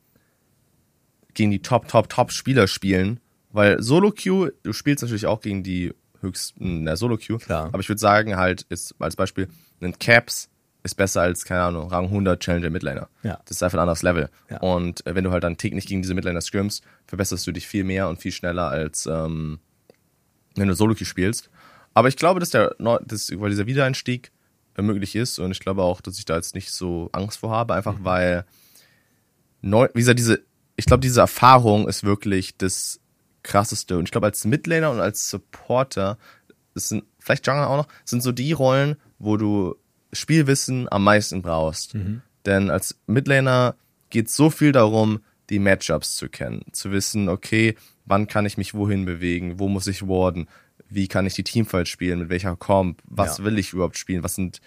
gegen die Top, Top, Top Spieler spielen, weil Solo Queue, du spielst natürlich auch gegen die höchsten in der Solo Queue, Klar. aber ich würde sagen halt, ist als Beispiel, ein Caps ist besser als, keine Ahnung, Rang 100 Challenger Midlaner. Ja. Das ist einfach ein anderes Level. Ja. Und äh, wenn du halt dann täglich gegen diese Midlaner scrims, verbesserst du dich viel mehr und viel schneller als ähm, wenn du Solo Queue spielst. Aber ich glaube, dass der dass, weil dieser Wiedereinstieg möglich ist und ich glaube auch, dass ich da jetzt nicht so Angst vor habe, einfach Mhm. weil neu, wie gesagt, diese ich glaube, diese Erfahrung ist wirklich das krasseste. Und ich glaube, als Midlaner und als Supporter, das sind vielleicht Jungle auch noch, sind so die Rollen, wo du Spielwissen am meisten brauchst. Mhm. Denn als Midlaner geht so viel darum, die Matchups zu kennen, zu wissen, okay, wann kann ich mich wohin bewegen, wo muss ich warden, wie kann ich die Teamfight spielen, mit welcher Comp, was ja. will ich überhaupt spielen, was sind,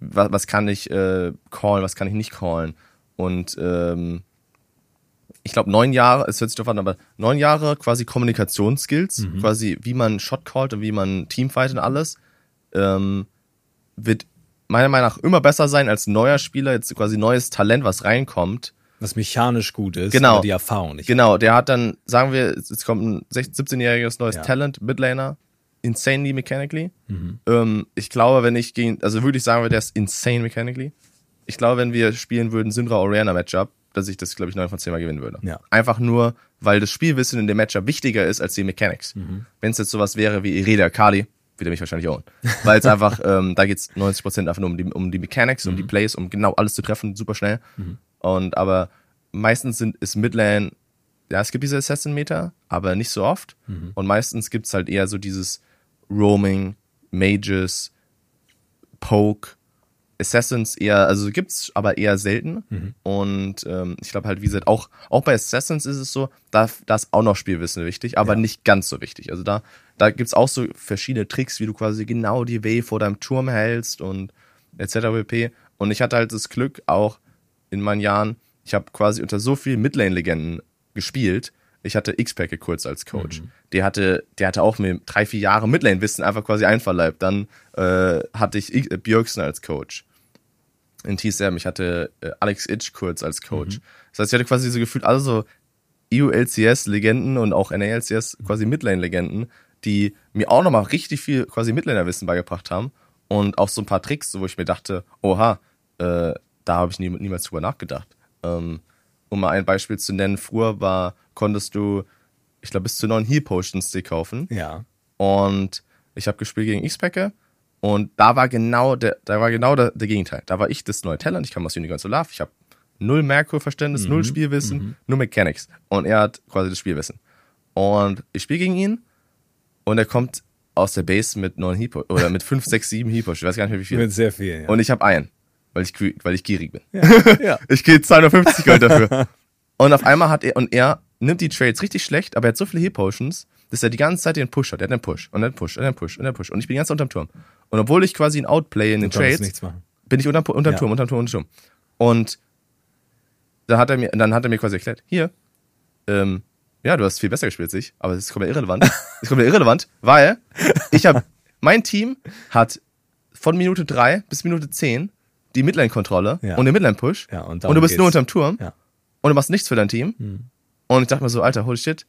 was, was kann ich äh, callen, was kann ich nicht callen. Und ähm, ich glaube, neun Jahre, es hört sich doch an, aber neun Jahre quasi Kommunikationsskills, mhm. quasi wie man Shot callt und wie man Teamfight und alles, ähm, wird meiner Meinung nach immer besser sein als neuer Spieler, jetzt quasi neues Talent, was reinkommt. Was mechanisch gut ist, genau. die Erfahrung nicht. Genau, der hat dann, sagen wir, jetzt kommt ein 17-jähriges neues ja. Talent, Midlaner, insanely mechanically. Mhm. Ähm, ich glaube, wenn ich gegen, also würde ich sagen, der ist insane mechanically. Ich glaube, wenn wir spielen würden, Syndra Oriana Matchup, dass ich das, glaube ich, 9 von 10 Mal gewinnen würde. Ja. Einfach nur, weil das Spielwissen in dem Matchup wichtiger ist als die Mechanics. Mhm. Wenn es jetzt sowas wäre wie Irelia Kali, wird er mich wahrscheinlich auch. Weil es einfach, ähm, da geht's 90% einfach nur um die, um die Mechanics, um die mhm. Plays, um genau alles zu treffen, super schnell. Mhm. Und aber meistens sind, ist Midlane, ja, es gibt diese Assassin-Meter, aber nicht so oft. Mhm. Und meistens gibt's halt eher so dieses Roaming, Mages, Poke, Assassins eher, also gibt's aber eher selten. Mhm. Und ähm, ich glaube halt, wie gesagt, auch, auch bei Assassins ist es so, da, da ist auch noch Spielwissen wichtig, aber ja. nicht ganz so wichtig. Also da, da gibt's auch so verschiedene Tricks, wie du quasi genau die Wave vor deinem Turm hältst und etc. pp. Und ich hatte halt das Glück, auch in meinen Jahren, ich habe quasi unter so vielen Midlane-Legenden gespielt. Ich hatte X-Packe kurz als Coach. Mhm. Der hatte, der hatte auch mir drei, vier Jahre Midlane-Wissen einfach quasi einverleibt. Dann äh, hatte ich Björksen als Coach in TSM. Ich hatte äh, Alex Itch kurz als Coach. Mhm. Das heißt, ich hatte quasi so gefühlt alle so EU-LCS-Legenden und auch NALCS quasi Midlane-Legenden, die mir auch nochmal richtig viel quasi Midlaner-Wissen beigebracht haben. Und auch so ein paar Tricks, wo ich mir dachte, oha, äh, da habe ich nie, niemals drüber nachgedacht. Ähm, um mal ein Beispiel zu nennen, früher war, konntest du, ich glaube, bis zu neun Heal Potions dir kaufen. Ja. Und ich habe gespielt gegen X-Packer und da war genau der, da war genau der, der Gegenteil. Da war ich das neue Talent, ich kam aus Unicorn Solar, ich habe null Merkur-Verständnis, mhm. null Spielwissen, mhm. nur Mechanics. Und er hat quasi das Spielwissen. Und ich spiele gegen ihn und er kommt aus der Base mit neun Hipo oder mit fünf, sechs, sieben Hipo. Ich weiß gar nicht mehr wie viel. Mit sehr viel, ja. Und ich habe einen, weil ich, weil ich gierig bin. Ja, ja. ich gehe 250 Gold dafür. und auf einmal hat er, und er nimmt die Trades richtig schlecht, aber er hat so viele Heal Potions, dass er die ganze Zeit den Push hat. Er hat einen Push und einen Push und einen Push und einen Push. Und ich bin Zeit unterm Turm. Und obwohl ich quasi ein Outplay in den Trades, bin ich unterm, unterm ja. Turm, unterm Turm, unterm Turm. Und dann hat er mir, dann hat er mir quasi erklärt, hier, ähm, ja, du hast viel besser gespielt als ich, aber das ist komplett irrelevant. das ist komplett irrelevant, weil ich habe, mein Team hat von Minute drei bis Minute zehn die Midline-Kontrolle ja. und den Midline-Push. Ja, und, und, du bist geht's. nur unterm Turm. Ja. Und du machst nichts für dein Team. Hm. Und ich dachte mir so, Alter, holy shit,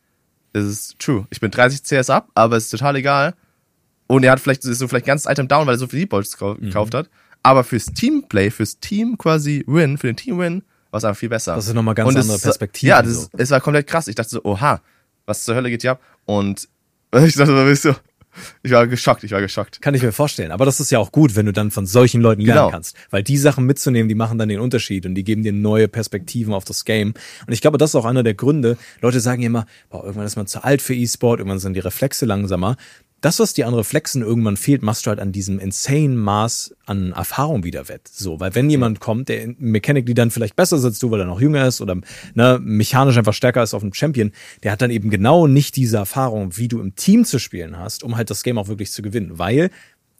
das ist true. Ich bin 30 CS ab, aber es ist total egal. Und er hat vielleicht ist so vielleicht ganz Item down, weil er so viel Deepbolts mhm. gekauft mhm. hat. Aber fürs Teamplay, fürs Team quasi Win, für den Team Win, war es einfach viel besser. Das ist nochmal ganz und andere Perspektive. Ja, das so. ist, es war komplett krass. Ich dachte so, oha, was zur Hölle geht hier ab? Und ich dachte, du, ich war geschockt, ich war geschockt. Kann ich mir vorstellen. Aber das ist ja auch gut, wenn du dann von solchen Leuten lernen genau. kannst. Weil die Sachen mitzunehmen, die machen dann den Unterschied und die geben dir neue Perspektiven auf das Game. Und ich glaube, das ist auch einer der Gründe. Leute sagen immer, boah, irgendwann ist man zu alt für E-Sport, irgendwann sind die Reflexe langsamer das, was die andere Flexen irgendwann fehlt, machst du halt an diesem insane Maß an Erfahrung wieder wett. So, weil wenn jemand kommt, der Mechanik, die dann vielleicht besser sitzt, du, weil er noch jünger ist oder ne, mechanisch einfach stärker ist auf dem Champion, der hat dann eben genau nicht diese Erfahrung, wie du im Team zu spielen hast, um halt das Game auch wirklich zu gewinnen. Weil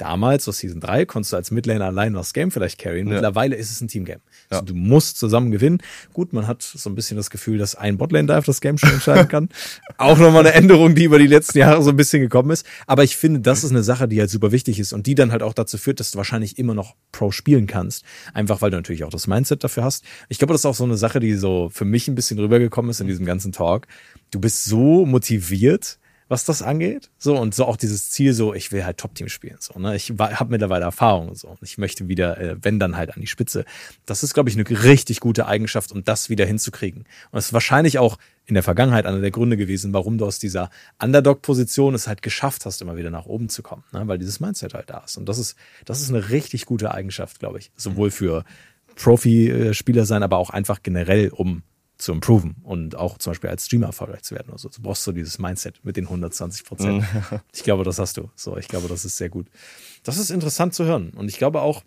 damals, aus Season 3, konntest du als Midlaner allein das Game vielleicht carryen. Ja. Mittlerweile ist es ein Teamgame. Ja. Also du musst zusammen gewinnen. Gut, man hat so ein bisschen das Gefühl, dass ein Botlane-Dive das Game schon entscheiden kann. Auch nochmal eine Änderung, die über die letzten Jahre so ein bisschen gekommen ist. Aber ich finde, das ist eine Sache, die halt super wichtig ist und die dann halt auch dazu führt, dass du wahrscheinlich immer noch Pro spielen kannst. Einfach, weil du natürlich auch das Mindset dafür hast. Ich glaube, das ist auch so eine Sache, die so für mich ein bisschen rübergekommen ist in diesem ganzen Talk. Du bist so motiviert, was das angeht. So und so auch dieses Ziel, so ich will halt Top-Team spielen. So, ne? Ich habe mittlerweile Erfahrung so und ich möchte wieder, äh, wenn dann halt an die Spitze. Das ist, glaube ich, eine richtig gute Eigenschaft, um das wieder hinzukriegen. Und es ist wahrscheinlich auch in der Vergangenheit einer der Gründe gewesen, warum du aus dieser Underdog-Position es halt geschafft hast, immer wieder nach oben zu kommen, ne? weil dieses Mindset halt da ist. Und das ist, das ist eine richtig gute Eigenschaft, glaube ich. Sowohl für Profi-Spieler sein, aber auch einfach generell, um zu improven und auch zum Beispiel als Streamer erfolgreich zu werden. Also du brauchst so dieses Mindset mit den 120 Prozent. ich glaube, das hast du. So, ich glaube, das ist sehr gut. Das ist interessant zu hören. Und ich glaube auch,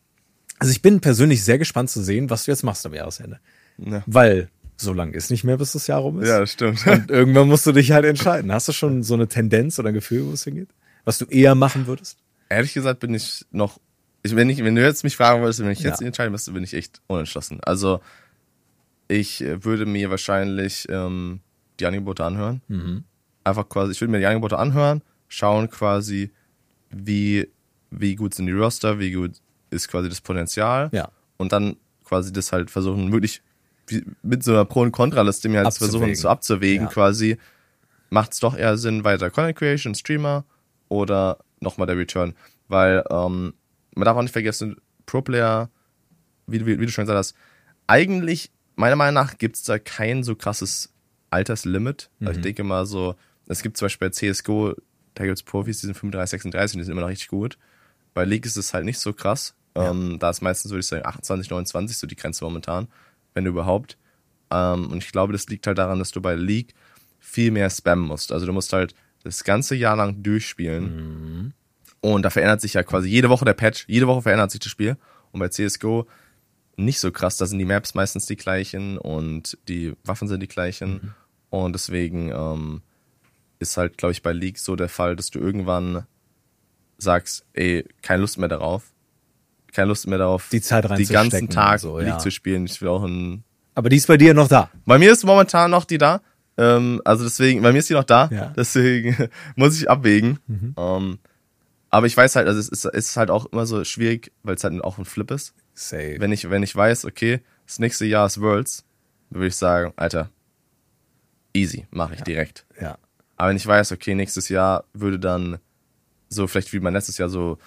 also ich bin persönlich sehr gespannt zu sehen, was du jetzt machst am Jahresende. Ja. Weil so lang ist nicht mehr, bis das Jahr rum ist. Ja, das stimmt. Und irgendwann musst du dich halt entscheiden. Hast du schon so eine Tendenz oder ein Gefühl, wo es hingeht? Was du eher machen würdest? Ehrlich gesagt bin ich noch, ich, wenn, ich, wenn du jetzt mich fragen würdest, wenn ich jetzt Ja. entscheiden müsste, bin ich echt unentschlossen. Also ich äh, würde mir wahrscheinlich ähm, die Angebote anhören. Mhm. Einfach quasi, ich würde mir die Angebote anhören, schauen quasi, wie, wie gut sind die Roster, wie gut ist quasi das Potenzial. Ja. Und dann quasi das halt versuchen, wirklich wie, mit so einer Pro- und Kontraliste mir halt Abzuwägen. versuchen zu abzuwägen, Ja. quasi, macht es doch eher Sinn, weiter Content Creation, Streamer oder nochmal der Return. Weil ähm, man darf auch nicht vergessen, Pro-Player, wie, du- wie, wie du schon gesagt hast, eigentlich, meiner Meinung nach, gibt es da kein so krasses Alterslimit. Also ich denke mal so, es gibt zum Beispiel bei CSGO, da gibt es Profis, die sind 35, 36 und die sind immer noch richtig gut. Bei League ist es halt nicht so krass. Ähm, da ist meistens, würde ich sagen, 28, 29 so die Grenze momentan, wenn überhaupt. Ähm, und ich glaube, das liegt halt daran, dass du bei League viel mehr spammen musst. Also du musst halt das ganze Jahr lang durchspielen. Und da verändert sich ja quasi jede Woche der Patch, jede Woche verändert sich das Spiel. Und bei CSGO nicht so krass, da sind die Maps meistens die gleichen und die Waffen sind die gleichen. Und deswegen ähm, ist halt, glaube ich, bei League so der Fall, dass du irgendwann sagst, ey, keine Lust mehr darauf. Keine Lust mehr darauf, Die Zeit den reinzustecken ganzen Tag so, League ja. zu spielen. Ich will auch ein Aber die ist bei dir noch da. bei mir ist momentan noch die da. Ähm, also deswegen, bei mir ist die noch da. Ja. Deswegen muss ich abwägen. Mhm. Ähm, aber ich weiß halt, also es ist, es ist halt auch immer so schwierig, weil es halt auch ein Flip ist. Safe. Wenn ich, wenn ich weiß, okay, das nächste Jahr ist Worlds, würde ich sagen, Alter, easy, mache ich direkt. ja. Aber wenn ich weiß, okay, nächstes Jahr würde dann so vielleicht wie mein letztes Jahr so,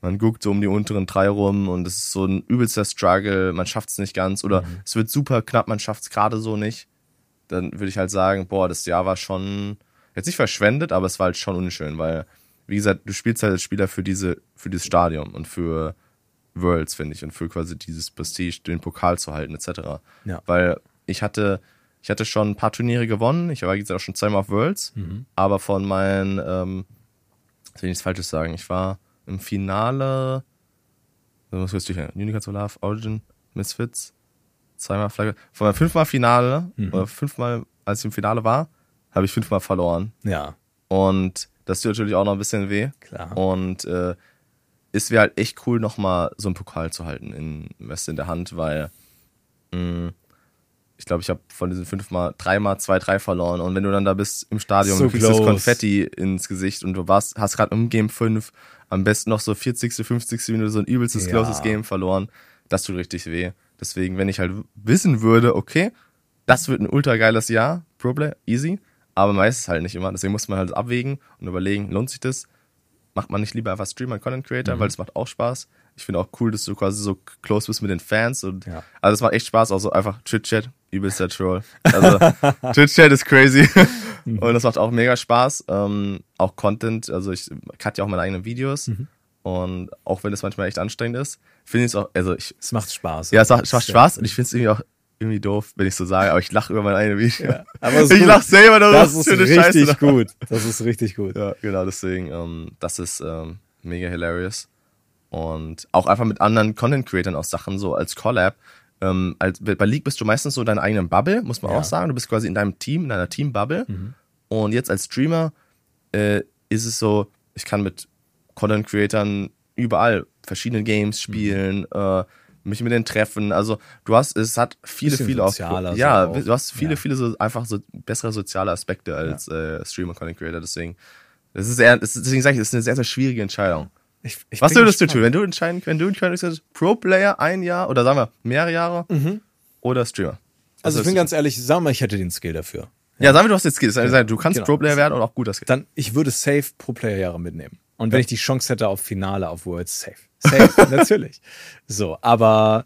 man guckt so um die unteren drei rum und es ist so ein übelster Struggle, man schafft es nicht ganz oder es wird super knapp, man schafft es gerade so nicht, dann würde ich halt sagen, boah, das Jahr war schon jetzt nicht verschwendet, aber es war halt schon unschön, weil wie gesagt, du spielst halt als Spieler für diese für dieses Stadion und für Worlds, finde ich, und für quasi dieses Prestige, den Pokal zu halten, etc. Ja. Weil ich hatte, ich hatte schon ein paar Turniere gewonnen. Ich war, gesagt, auch schon zweimal auf Worlds. Aber von meinen, ähm, jetzt will ich nichts Falsches sagen, ich war im Finale, da muss ich jetzt Unicorns Olaf, Origin, Misfits, zweimal Flagge. Von meinem fünfmal Finale, oder fünfmal, als ich im Finale war, habe ich fünfmal verloren. Ja, Und das tut natürlich auch noch ein bisschen weh. klar. Und äh, es wäre halt echt cool, nochmal so einen Pokal zu halten in, du, in der Hand, weil mh, ich glaube, ich habe von diesen fünfmal, dreimal, zwei, drei verloren. Und wenn du dann da bist im Stadion So und kriegst das. Konfetti ins Gesicht und du warst, hast gerade im Game 5 am besten noch so 40., 50. Minute so ein übelstes Ja. closes Game verloren, das tut richtig weh. Deswegen, wenn ich halt wissen würde, okay, das wird ein ultra geiles Jahr, Problem, easy, aber meistens halt nicht immer. Deswegen muss man halt abwägen und überlegen, lohnt sich das? Macht man nicht lieber einfach Streamer und Content Creator, Mhm. weil es macht auch Spaß. Ich finde auch cool, dass du quasi so close bist mit den Fans und Ja. also es macht echt Spaß, auch so einfach Chit-Chat, übelster Troll. Also Chit-Chat ist crazy Mhm. und das macht auch mega Spaß. Ähm, auch Content, also ich cut ja auch meine eigenen Videos Mhm. und auch wenn es manchmal echt anstrengend ist, finde ich es auch, also ich, Es macht Spaß. ja, es macht, es macht. Spaß und ich finde es irgendwie auch irgendwie doof, wenn ich so sage, aber ich lache über meine eigene Video. Ja, aber ich lache selber darüber, Das was ist Scheiße richtig da- gut. Das ist richtig gut. Ja, genau, deswegen, ähm, das ist ähm, mega hilarious. Und auch einfach mit anderen Content-Creatern auch Sachen, so als Collab. Ähm, als, bei League bist du meistens so in deiner eigenen Bubble, muss man Ja. auch sagen. Du bist quasi in deinem Team, in deiner Team-Bubble. Mhm. Und jetzt als Streamer äh, ist es so, ich kann mit Content-Creatern überall verschiedene Games spielen, äh, mich mit denen treffen. Also du hast, es hat viele, viele auch, ja, auch. du hast viele, Ja. viele so einfach so bessere soziale Aspekte als äh, Streamer, Content Creator. Deswegen, das ist eher, deswegen sage ich, das ist eine sehr, sehr schwierige Entscheidung. Ich, ich Was würdest du tun, wenn du entscheiden, wenn du könntest, Pro-Player ein Jahr oder sagen wir mehrere Jahre oder Streamer? Mhm. Also ich bin ganz ehrlich, sag mal, ich hätte den Skill dafür. du- ja, sagen wir, du hast jetzt Skills. Also, Du kannst Genau. Pro-Player werden und auch gut das Skills. Dann, ich würde safe pro Player Jahre mitnehmen. Und wenn ich die Chance hätte auf Finale, auf Worlds, safe. Safe, natürlich. So, aber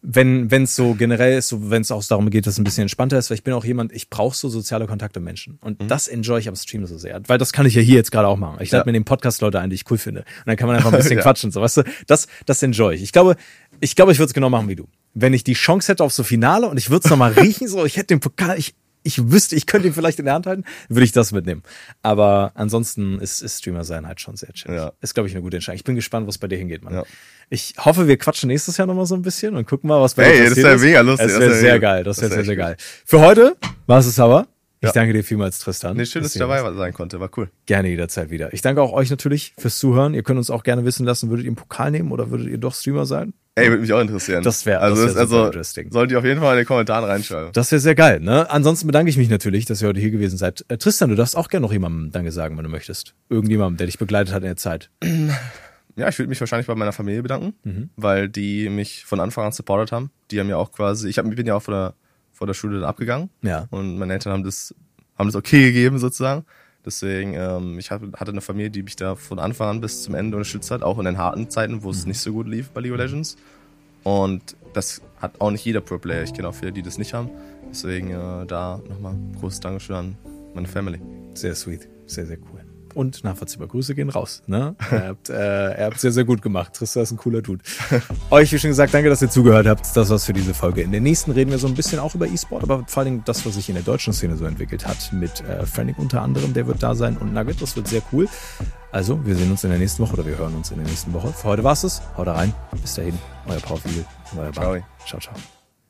wenn wenn es so generell ist, so wenn es auch darum geht, dass es ein bisschen entspannter ist, weil ich bin auch jemand, ich brauche so soziale Kontakte mit Menschen. Und das enjoy ich am Stream so sehr. Weil das kann ich ja hier jetzt gerade auch machen. Ich lade Ja. mir den Podcast Leute ein, die ich cool finde. Und dann kann man einfach ein bisschen Ja. quatschen. So, weißt du, das, das enjoy ich. Ich glaube, Ich glaube, ich würde es genau machen wie du. Wenn ich die Chance hätte auf so Finale und ich würde es nochmal riechen, so, ich hätte den Pokal, ich, ich wüsste, ich könnte ihn vielleicht in der Hand halten, würde ich das mitnehmen. Aber ansonsten ist, ist Streamer sein halt schon sehr chill. Ja. Ist, glaube ich, eine gute Entscheidung. Ich bin gespannt, was bei dir hingeht, Mann. Ja. Ich hoffe, wir quatschen nächstes Jahr nochmal so ein bisschen und gucken mal, was bei Ey, dir das passiert wär ist. mega lustig, Das das wäre wär sehr geil. Das das wäre wär sehr, sehr geil. Für heute war es aber. Ich Ja. danke dir vielmals, Tristan. Nee, schön, dass ich dabei sein konnte. War cool. Gerne jederzeit wieder. Ich danke auch euch natürlich fürs Zuhören. Ihr könnt uns auch gerne wissen lassen, würdet ihr einen Pokal nehmen oder würdet ihr doch Streamer sein? Ey, würde mich auch interessieren. Das wär- also, das wär also interesting. sollt ihr auf jeden Fall in den Kommentaren reinschreiben. Das wäre sehr geil, ne? Ansonsten bedanke ich mich natürlich, dass ihr heute hier gewesen seid. Äh, Tristan, du darfst auch gerne noch jemandem Danke sagen, wenn du möchtest. Irgendjemandem, der dich begleitet hat in der Zeit. Ja, ich würde mich wahrscheinlich bei meiner Familie bedanken, Mhm. weil die mich von Anfang an supportet haben. Die haben ja auch quasi, ich hab, bin ja auch vor der, vor der Schule dann abgegangen. Ja. Und meine Eltern haben das, haben das okay gegeben sozusagen. Deswegen, ähm, ich hab- hatte eine Familie, die mich da von Anfang an bis zum Ende unterstützt hat, auch in den harten Zeiten, wo es Mhm. nicht so gut lief bei League of Legends. Und das hat auch nicht jeder Pro-Player. Ich kenne auch viele, die das nicht haben. Deswegen äh, da nochmal großes Dankeschön an meine Family. Sehr sweet. Sehr, sehr cool. Und nachvollziehbar. Grüße gehen raus. Ne? ihr, habt, äh, habt sehr, sehr gut gemacht. Tristan ist ein cooler Dude. Euch, wie schon gesagt, danke, dass ihr zugehört habt. Das war's für diese Folge. In der nächsten reden wir so ein bisschen auch über E-Sport, aber vor allem das, was sich in der deutschen Szene so entwickelt hat. Mit äh, Frantic unter anderem, der wird da sein und Nugget. Das wird sehr cool. Also, wir sehen uns in der nächsten Woche oder wir hören uns in der nächsten Woche. Für heute war's es. Haut rein. Bis dahin. Euer Paul Fiegel. Euer Bart. Ciao. Ciao, ciao.